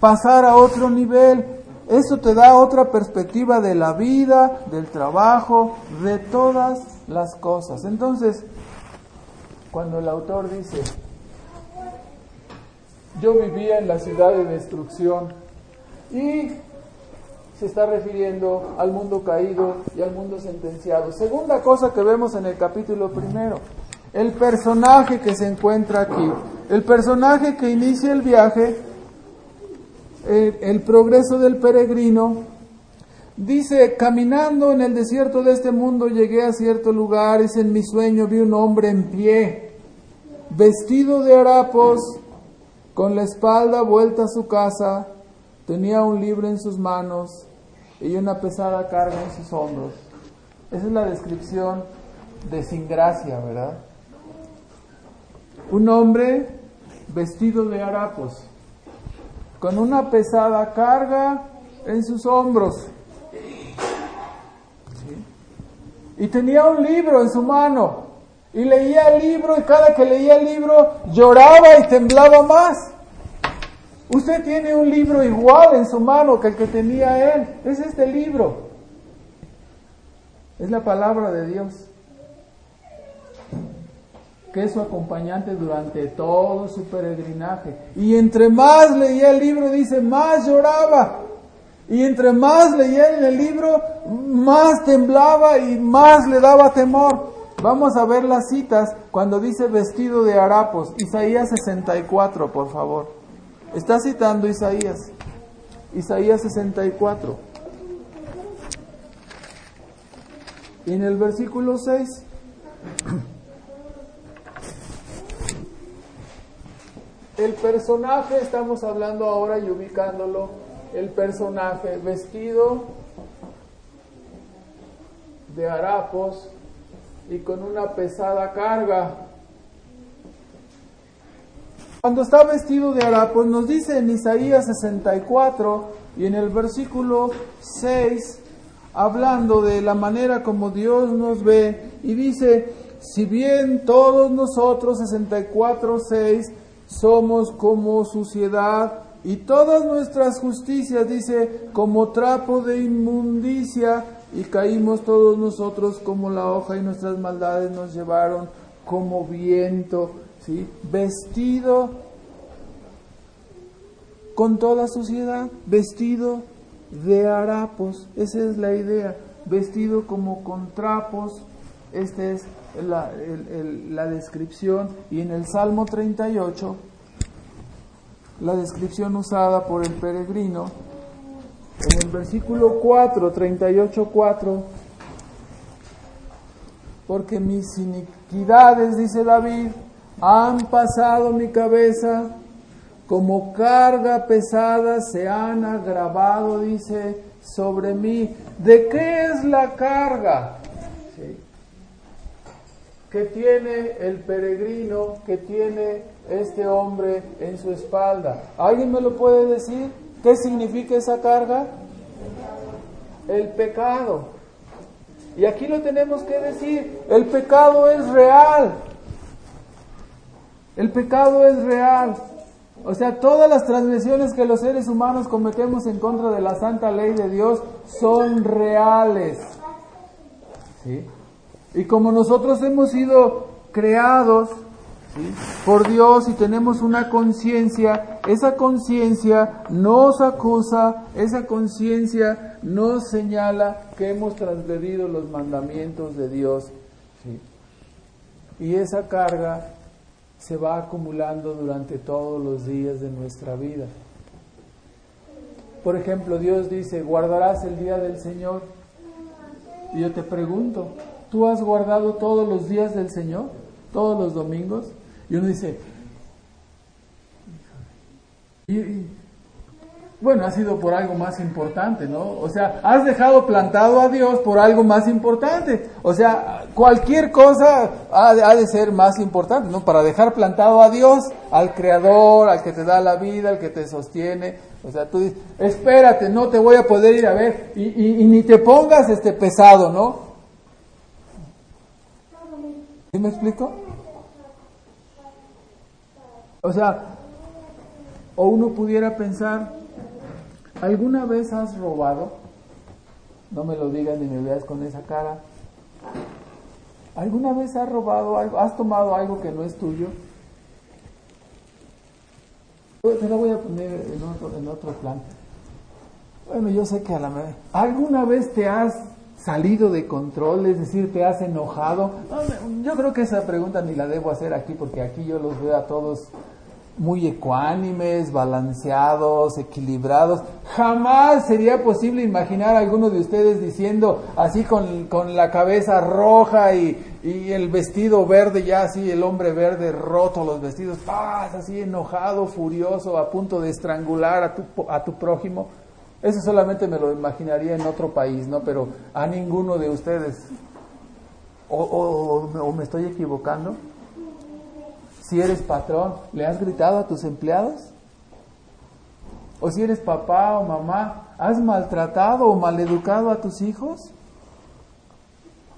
pasar a otro nivel, eso te da otra perspectiva de la vida, del trabajo, de todas las cosas. Entonces, cuando el autor dice, yo vivía en la ciudad de destrucción y se está refiriendo al mundo caído y al mundo sentenciado. Segunda cosa que vemos en el capítulo primero, el personaje que se encuentra aquí, el personaje que inicia el viaje el, progreso del peregrino, dice, caminando en el desierto de este mundo llegué a cierto lugar, y en mi sueño vi un hombre en pie, vestido de harapos, con la espalda vuelta a su casa, tenía un libro en sus manos y una pesada carga en sus hombros. Esa es la descripción de sin gracia, ¿verdad? Un hombre vestido de harapos con una pesada carga en sus hombros. Y tenía un libro en su mano. Y leía el libro y cada que leía el libro lloraba y temblaba más. Usted tiene un libro igual en su mano que el que tenía él. Es este libro. Es la palabra de Dios. Que es su acompañante durante todo su peregrinaje. Y entre más leía el libro, dice, más lloraba. Y entre más leía en el libro, más temblaba y más le daba temor. Vamos a ver las citas cuando dice vestido de harapos. Isaías 64, por favor. Está citando Isaías. Isaías 64. Y en el versículo 6. El personaje, estamos hablando ahora y ubicándolo, el personaje vestido de harapos y con una pesada carga. Cuando está vestido de harapos, nos dice en Isaías 64 y en el versículo 6, hablando de la manera como Dios nos ve, y dice, si bien todos nosotros, 64, 6, somos como suciedad, y todas nuestras justicias, dice, como trapo de inmundicia, y caímos todos nosotros como la hoja, y nuestras maldades nos llevaron como viento vestido con toda suciedad, vestido de harapos, esa es la idea, vestido como con trapos, esta es la, la descripción, y en el Salmo 38, la descripción usada por el peregrino, en el versículo 4, 38, 4, porque mis iniquidades, dice David, han pasado mi cabeza, como carga pesada se han agravado, dice, sobre mí. ¿De qué es la carga? Que tiene el peregrino, que tiene este hombre en su espalda. ¿Alguien me lo puede decir? ¿Qué significa esa carga? El pecado. Y aquí lo tenemos que decir, el pecado es real. El pecado es real. O sea, todas las transgresiones que los seres humanos cometemos en contra de la santa ley de Dios son reales. Y como nosotros hemos sido creados por Dios y tenemos una conciencia, esa conciencia nos acusa, esa conciencia nos señala que hemos transgredido los mandamientos de Dios. Y esa carga se va acumulando durante todos los días de nuestra vida. Por ejemplo, Dios dice, guardarás el día del Señor. Y yo te pregunto, ¿tú has guardado todos los días del Señor? ¿Todos los domingos? Y uno dice, y, bueno, ha sido por algo más importante, ¿no? O sea, has dejado plantado a Dios por algo más importante. O sea, cualquier cosa ha de, ser más importante, ¿no? Para dejar plantado a Dios, al Creador, al que te da la vida, al que te sostiene. O sea, tú dices, espérate, no te voy a poder ir a ver y, ni te pongas este pesado, ¿no? ¿Sí me explico? O sea, o uno pudiera pensar, ¿Alguna vez has robado? No me lo digas ni me veas con esa cara. ¿Alguna vez has robado algo? ¿Has tomado algo que no es tuyo? Te lo voy a poner en otro, en otro plan. Bueno, yo sé que a la. ¿Alguna vez te has salido de control? Es decir, te has enojado. yo creo que esa pregunta ni la debo hacer aquí porque aquí yo los veo a todos muy ecuánimes, balanceados, equilibrados. Jamás sería posible imaginar a alguno de ustedes diciendo así con, la cabeza roja y, el vestido verde, ya así el hombre verde roto los vestidos, así enojado, furioso, a punto de estrangular a tu, a tu prójimo. Eso solamente me lo imaginaría en otro país, ¿no? Pero a ninguno de ustedes. o me estoy equivocando? Si eres patrón, ¿le has gritado a tus empleados? O si eres papá o mamá, ¿has maltratado o maleducado a tus hijos?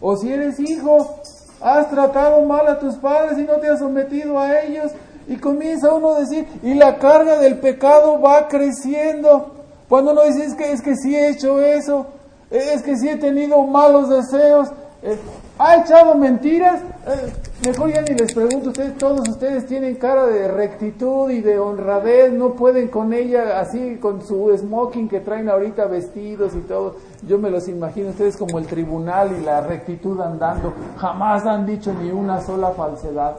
O si eres hijo, has tratado mal a tus padres y no te has sometido a ellos. Y comienza uno a decir, y la carga del pecado va creciendo. Cuando uno dice, es que, es que sí he hecho eso, es que sí he tenido malos deseos, eh, ha echado mentiras, eh, mejor ya ni les pregunto, ustedes, todos ustedes tienen cara de rectitud y de honradez, no pueden con ella así, con su smoking que traen ahorita vestidos y todo, yo me los imagino ustedes como el tribunal y la rectitud andando, jamás han dicho ni una sola falsedad.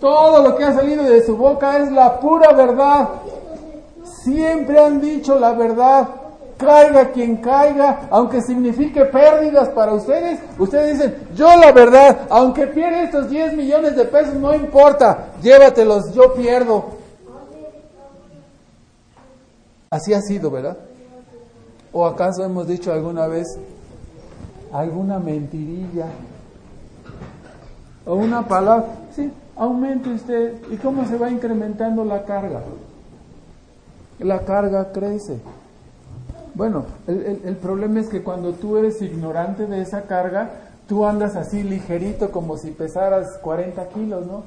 Todo lo que ha salido de su boca es la pura verdad. Siempre han dicho la verdad caiga quien caiga, aunque signifique pérdidas para ustedes, ustedes dicen, yo la verdad, aunque pierda estos 10 millones de pesos, no importa, llévatelos, yo pierdo. Así ha sido, ¿verdad? ¿O acaso hemos dicho alguna vez alguna mentirilla? O una palabra, sí, aumente usted. ¿Y cómo se va incrementando la carga? La carga crece. Bueno, el, problema es que cuando tú eres ignorante de esa carga, tú andas así ligerito como si pesaras 40 kilos, ¿no?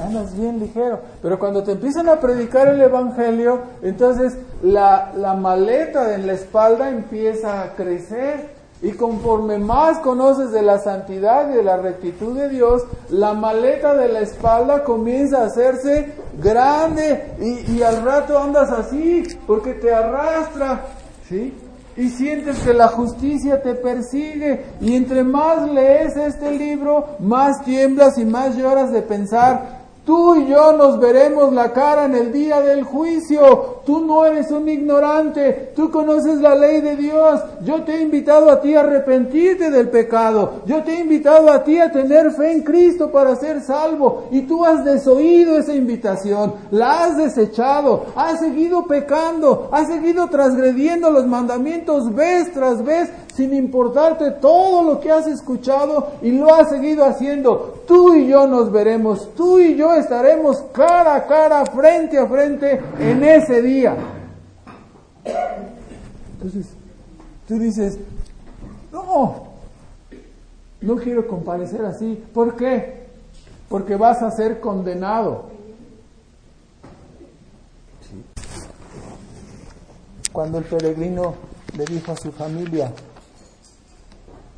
Andas bien ligero. Pero cuando te empiezan a predicar el Evangelio, entonces la, la maleta en la espalda empieza a crecer. Y conforme más conoces de la santidad y de la rectitud de Dios, la maleta de la espalda comienza a hacerse grande y, al rato andas así porque te arrastra ¿sí? Y sientes que la justicia te persigue y entre más lees este libro, más tiemblas y más lloras de pensar, Tú y yo nos veremos la cara en el día del juicio. Tú no eres un ignorante. Tú conoces la ley de Dios. Yo te he invitado a ti a arrepentirte del pecado. Yo te he invitado a ti a tener fe en Cristo para ser salvo. Y tú has desoído esa invitación. La has desechado. Has seguido pecando. Has seguido transgrediendo los mandamientos vez tras vez sin importarte todo lo que has escuchado y lo has seguido haciendo. Tú y yo nos veremos, tú y yo estaremos cara a cara, frente a frente en ese día. Entonces, tú dices, no, no quiero comparecer así. ¿Por qué? Porque vas a ser condenado. Cuando el peregrino le dijo a su familia,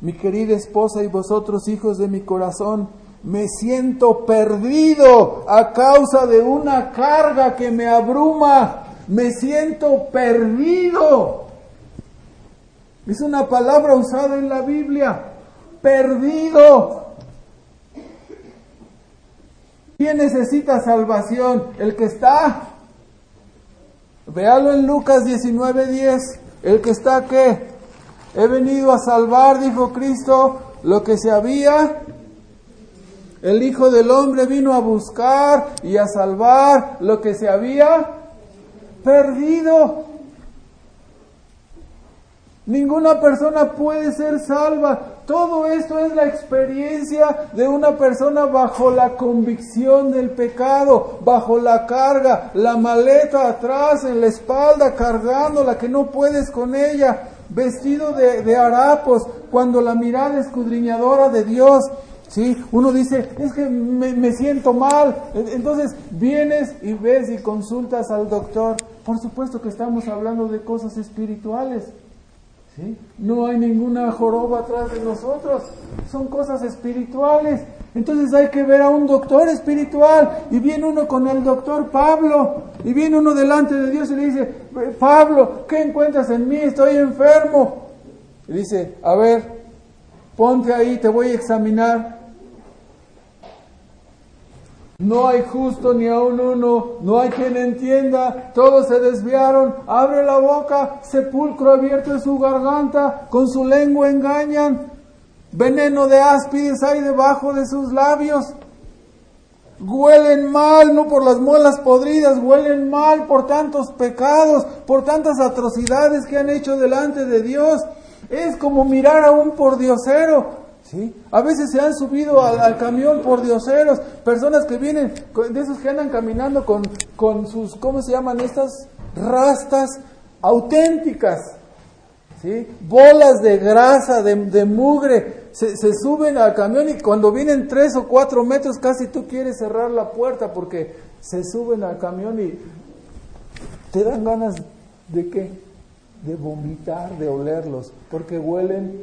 mi querida esposa y vosotros hijos de mi corazón, me siento perdido a causa de una carga que me abruma. Me siento perdido. Es una palabra usada en la Biblia. Perdido. ¿Quién necesita salvación? El que está. Véalo en Lucas 19:10. El que está qué? He venido a salvar, dijo Cristo, lo que se había. El Hijo del Hombre vino a buscar y a salvar lo que se había perdido. Ninguna persona puede ser salva. Todo esto es la experiencia de una persona bajo la convicción del pecado, bajo la carga, la maleta atrás en la espalda, cargándola, que no puedes con ella vestido de, harapos, cuando la mirada escudriñadora de Dios ¿sí? Uno dice, es que me, siento mal. Entonces vienes y ves y consultas al doctor. Por supuesto que estamos hablando de cosas espirituales. ¿sí? No hay ninguna joroba atrás de nosotros. Son cosas espirituales. Entonces hay que ver a un doctor espiritual y viene uno con el doctor Pablo y viene uno delante de Dios y le dice, Pablo, ¿qué encuentras en mí? Estoy enfermo. Y dice, a ver, ponte ahí, te voy a examinar. No hay justo ni aun uno, no hay quien entienda, todos se desviaron, abre la boca, sepulcro abierto en su garganta, con su lengua engañan, Veneno de áspides hay debajo de sus labios. Huelen mal, no por las muelas podridas, huelen mal por tantos pecados, por tantas atrocidades que han hecho delante de Dios. Es como mirar a un pordiosero. ¿sí? A veces se han subido al, camión pordioseros, personas que vienen, de esos que andan caminando con, con sus, ¿cómo se llaman estas? Rastas auténticas. ¿sí? Bolas de grasa, de mugre, se, suben al camión y cuando vienen tres o cuatro metros casi tú quieres cerrar la puerta porque se suben al camión y te dan ganas de qué? De vomitar, de olerlos, porque huelen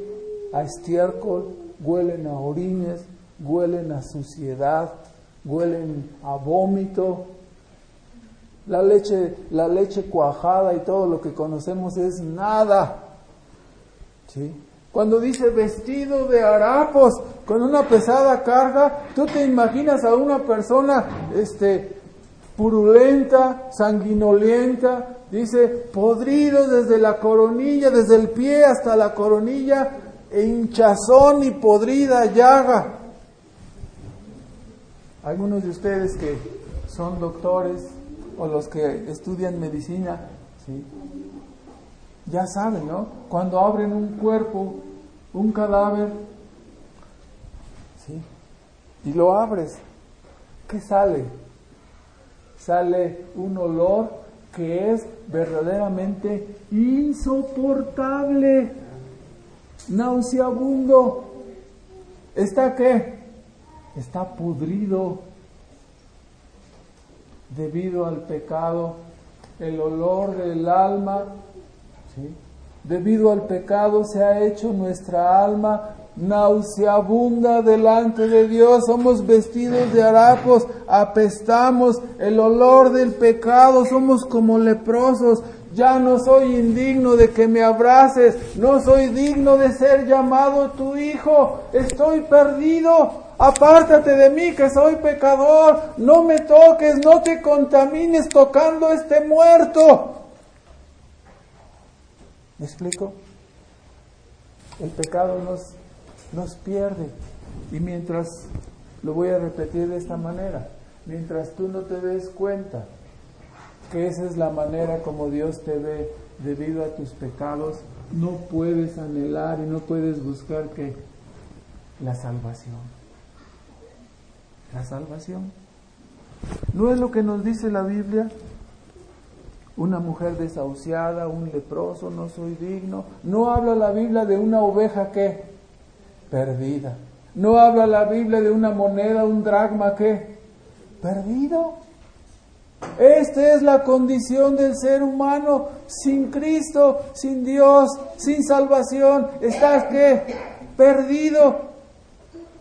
a estiércol, huelen a orines, huelen a suciedad, huelen a vómito. La leche, la leche cuajada y todo lo que conocemos es nada. ¿Sí? Cuando dice vestido de harapos con una pesada carga, tú te imaginas a una persona este, purulenta, sanguinolienta, dice podrido desde la coronilla, desde el pie hasta la coronilla, e hinchazón y podrida llaga. Algunos de ustedes que son doctores o los que estudian medicina, ¿sí? Ya saben, ¿no? Cuando abren un cuerpo, un cadáver, ¿sí? Y lo abres, ¿qué sale? Sale un olor que es verdaderamente insoportable, nauseabundo. ¿Está qué? Está pudrido debido al pecado, el olor del alma Debido al pecado se ha hecho nuestra alma nauseabunda delante de Dios, somos vestidos de harapos, apestamos el olor del pecado, somos como leprosos, ya no soy indigno de que me abraces, no soy digno de ser llamado tu hijo, estoy perdido, apártate de mí que soy pecador, no me toques, no te contamines tocando este muerto. ¿Me explico? El pecado nos, nos pierde. Y mientras, lo voy a repetir de esta manera, mientras tú no te des cuenta que esa es la manera como Dios te ve debido a tus pecados, no puedes anhelar y no puedes buscar que la salvación. La salvación. ¿No es lo que nos dice la Biblia? Una mujer desahuciada, un leproso, no soy digno. No habla la Biblia de una oveja que perdida. No habla la Biblia de una moneda, un dragma que perdido. Esta es la condición del ser humano sin Cristo, sin Dios, sin salvación. Estás que perdido.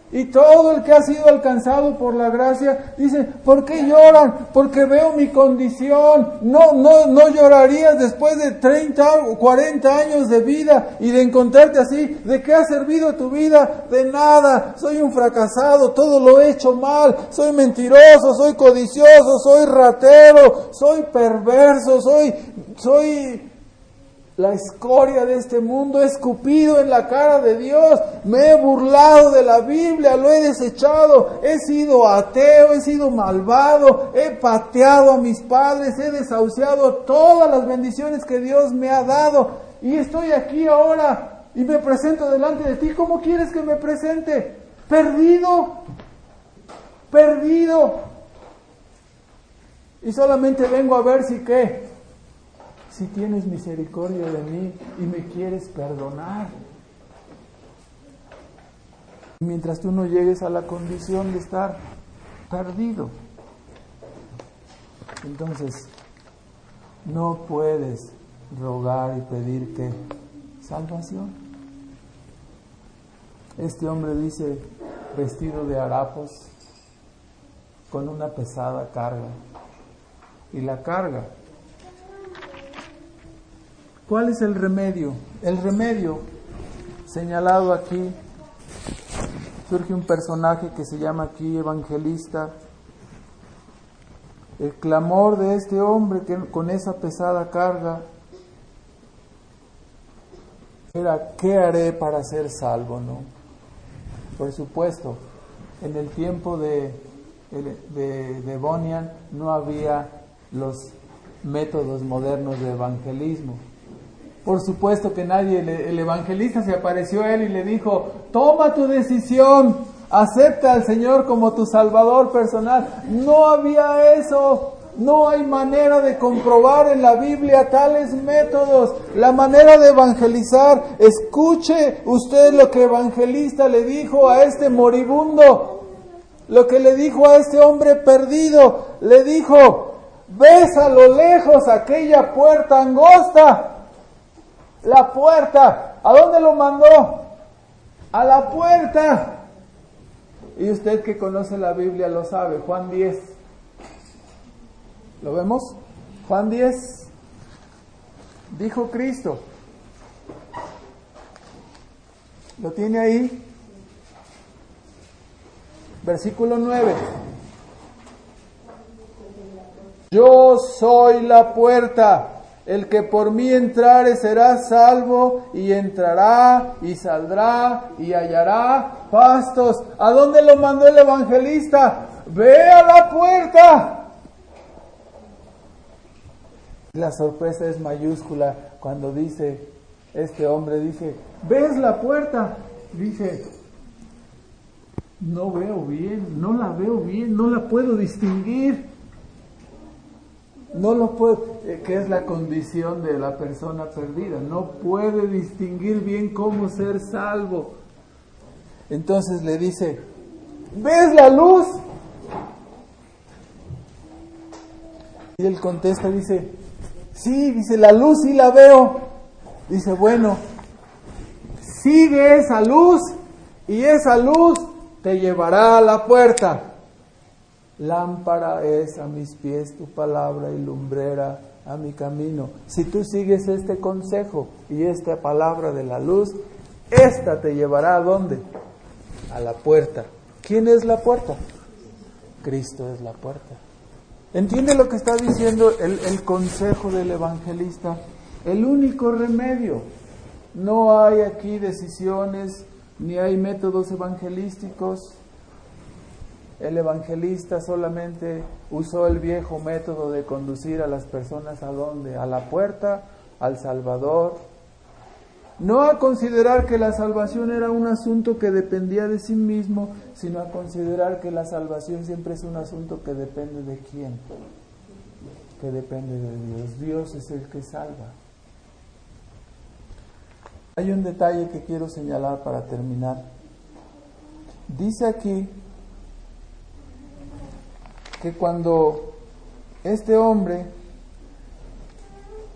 Y todo el que ha sido alcanzado por la gracia dice, ¿por qué lloran? Porque veo mi condición. No, no, no llorarías después de 30 o 40 años de vida y de encontrarte así. ¿De qué ha servido tu vida? De nada. Soy un fracasado, todo lo he hecho mal. Soy mentiroso, soy codicioso, soy ratero, soy perverso, soy, soy la escoria de este mundo, he escupido en la cara de Dios, me he burlado de la Biblia, lo he desechado, he sido ateo, he sido malvado, he pateado a mis padres, he desahuciado todas las bendiciones que Dios me ha dado y estoy aquí ahora y me presento delante de ti. ¿Cómo quieres que me presente? Perdido, perdido. Y solamente vengo a ver si qué, si tienes misericordia de mí y me quieres perdonar. Mientras tú no llegues a la condición de estar perdido. Entonces, no puedes rogar y pedir que salvación. Este hombre dice, vestido de harapos, con una pesada carga. Y la carga ¿Cuál es el remedio? El remedio señalado aquí, surge un personaje que se llama aquí evangelista. El clamor de este hombre que con esa pesada carga era, ¿qué haré para ser salvo? ¿no? Por supuesto, en el tiempo de, de, de Bonian no había los métodos modernos de evangelismo por supuesto que nadie, el evangelista se apareció a él y le dijo, toma tu decisión, acepta al Señor como tu Salvador personal. No había eso. No hay manera de comprobar en la Biblia tales métodos. La manera de evangelizar, escuche usted lo que evangelista le dijo a este moribundo, lo que le dijo a este hombre perdido. Le dijo, ves a lo lejos aquella puerta angosta. La puerta, ¿a dónde lo mandó? A la puerta. Y usted que conoce la Biblia lo sabe, Juan 10. ¿Lo vemos? Juan 10. Dijo Cristo. ¿Lo tiene ahí? Versículo 9. Yo soy la puerta. El que por mí entrare será salvo y entrará y saldrá y hallará pastos. ¿A dónde lo mandó el evangelista? Ve a la puerta. La sorpresa es mayúscula cuando dice, este hombre dice, ¿ves la puerta? Dice, no veo bien, no la veo bien, no la puedo distinguir. No lo puedo, que es la condición de la persona perdida, no puede distinguir bien cómo ser salvo. Entonces le dice, ¿ves la luz? Y él contesta, dice, Sí, dice, la luz sí la veo. Dice, bueno, sigue esa luz y esa luz te llevará a la puerta. Lámpara es a mis pies tu palabra y lumbrera a mi camino. Si tú sigues este consejo y esta palabra de la luz, esta te llevará a dónde? A la puerta. ¿Quién es la puerta? Cristo es la puerta. ¿Entiende lo que está diciendo el, el, consejo del evangelista? El único remedio. No hay aquí decisiones, ni hay métodos evangelísticos. El evangelista solamente usó el viejo método de conducir a las personas a dónde? A la puerta, al Salvador, no a considerar que la salvación era un asunto que dependía de sí mismo, sino a considerar que la salvación siempre es un asunto que depende de quién, que depende de Dios. Dios es el que salva. Hay un detalle que quiero señalar para terminar. Dice aquí que cuando este hombre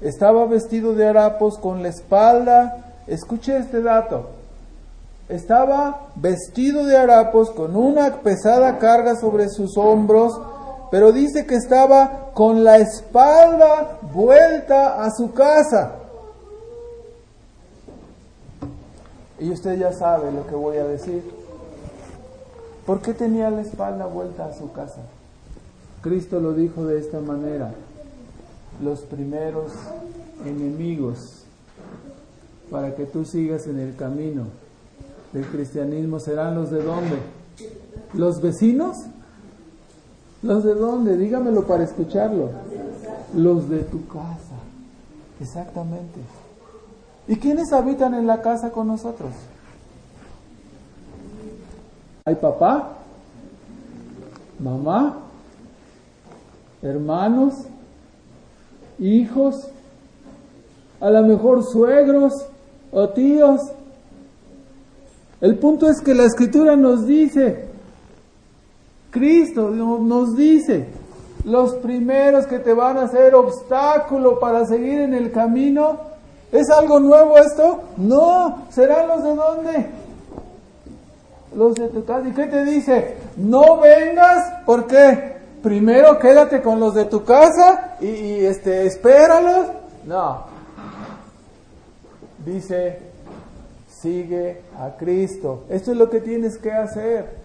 estaba vestido de harapos con la espalda Escuche este dato. Estaba vestido de harapos con una pesada carga sobre sus hombros, pero dice que estaba con la espalda vuelta a su casa. Y usted ya sabe lo que voy a decir. ¿Por qué tenía la espalda vuelta a su casa? Cristo lo dijo de esta manera. Los primeros enemigos para que tú sigas en el camino del cristianismo serán los de dónde? ¿Los vecinos? ¿Los de dónde? Dígamelo para escucharlo. Los de tu casa. Exactamente. ¿Y quiénes habitan en la casa con nosotros? ¿Hay papá? ¿Mamá? ¿Hermanos? ¿Hijos? A lo mejor suegros, o tíos. El punto es que la escritura nos dice, Cristo nos dice, los primeros que te van a hacer obstáculo para seguir en el camino, ¿es algo nuevo esto? No, serán los de dónde? Los de tu casa. ¿Y qué te dice? No vengas, porque primero quédate con los de tu casa y, este, espéralos. No, dice, sigue a Cristo. Esto es lo que tienes que hacer.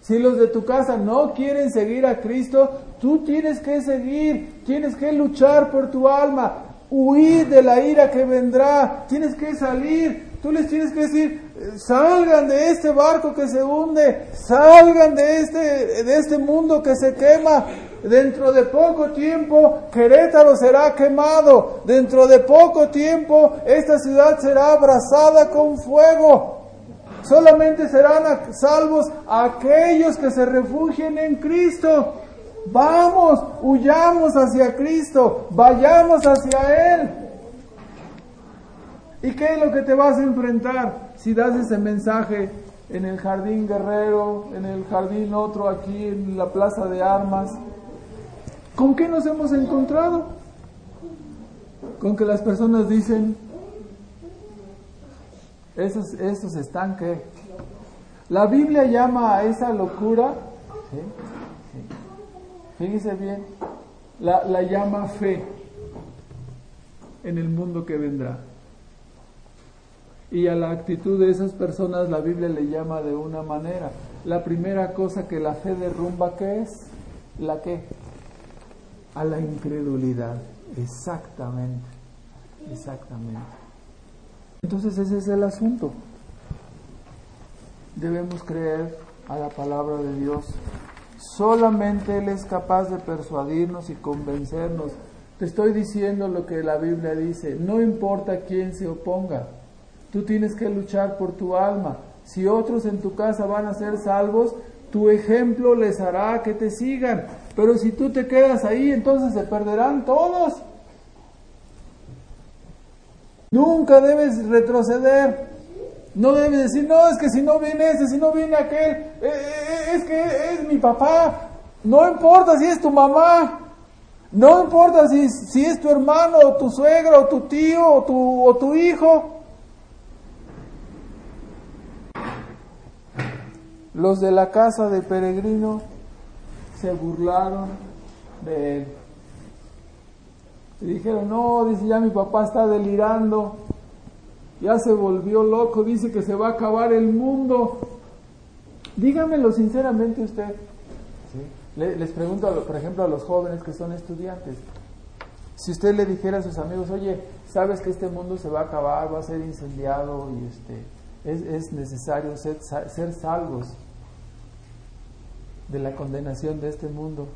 Si los de tu casa no quieren seguir a Cristo, tú tienes que seguir, tienes que luchar por tu alma, huir de la ira que vendrá, tienes que salir, tú les tienes que decir, salgan de este barco que se hunde, salgan de este, de este mundo que se quema, Dentro de poco tiempo Querétaro será quemado. Dentro de poco tiempo esta ciudad será abrazada con fuego. Solamente serán salvos aquellos que se refugien en Cristo. Vamos, huyamos hacia Cristo, vayamos hacia Él. ¿Y qué es lo que te vas a enfrentar si das ese mensaje en el jardín guerrero, en el jardín otro aquí, en la plaza de armas? ¿Con qué nos hemos encontrado? Con que las personas dicen, esos, esos están que... La Biblia llama a esa locura, fíjese bien, la llama fe en el mundo que vendrá. Y a la actitud de esas personas la Biblia le llama de una manera. La primera cosa que la fe derrumba, ¿qué es? ¿La qué? A la incredulidad. Exactamente. Exactamente. Entonces ese es el asunto. Debemos creer a la palabra de Dios. Solamente Él es capaz de persuadirnos y convencernos. Te estoy diciendo lo que la Biblia dice. No importa quién se oponga. Tú tienes que luchar por tu alma. Si otros en tu casa van a ser salvos, tu ejemplo les hará que te sigan. Pero si tú te quedas ahí, entonces se perderán todos. Nunca debes retroceder. No debes decir, no, es que si no viene ese, si no viene aquel, eh, eh, es que es mi papá. No importa si es tu mamá. No importa si, si es tu hermano, o tu suegro, o tu tío, o tu, o tu hijo. Los de la casa de peregrino se burlaron de él. Y dijeron, no, dice, ya mi papá está delirando, ya se volvió loco, dice que se va a acabar el mundo. Dígamelo sinceramente usted. Les pregunto, por ejemplo, a los jóvenes que son estudiantes. Si usted le dijera a sus amigos, oye, sabes que este mundo se va a acabar, va a ser incendiado y este, es, necesario ser salvos de la condenación de este mundo,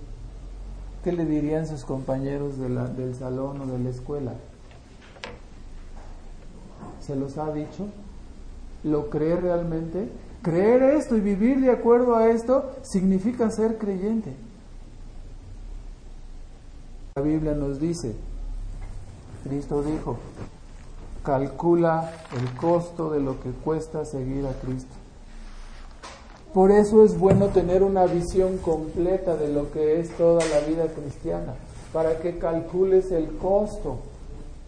¿qué le dirían sus compañeros del salón o de la escuela? ¿Se los ha dicho? ¿Lo cree realmente? Creer esto y vivir de acuerdo a esto significa ser creyente. La Biblia nos dice, Cristo dijo, calcula el costo de lo que cuesta seguir a Cristo. Por eso es bueno tener una visión completa de lo que es toda la vida cristiana, para que calcules el costo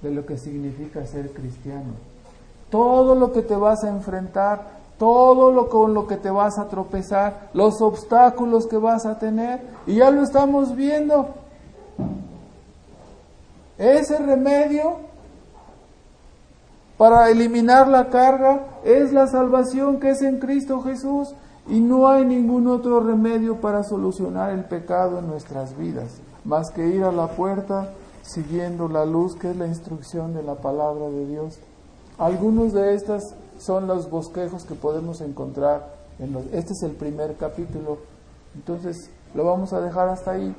de lo que significa ser cristiano. Todo lo que te vas a enfrentar, todo lo con lo que te vas a tropezar, los obstáculos que vas a tener, y ya lo estamos viendo. Ese remedio para eliminar la carga es la salvación que es en Cristo Jesús. Y no hay ningún otro remedio para solucionar el pecado en nuestras vidas, más que ir a la puerta siguiendo la luz, que es la instrucción de la palabra de Dios. Algunos de estas son los bosquejos que podemos encontrar. En los, este es el primer capítulo. Entonces, lo vamos a dejar hasta ahí.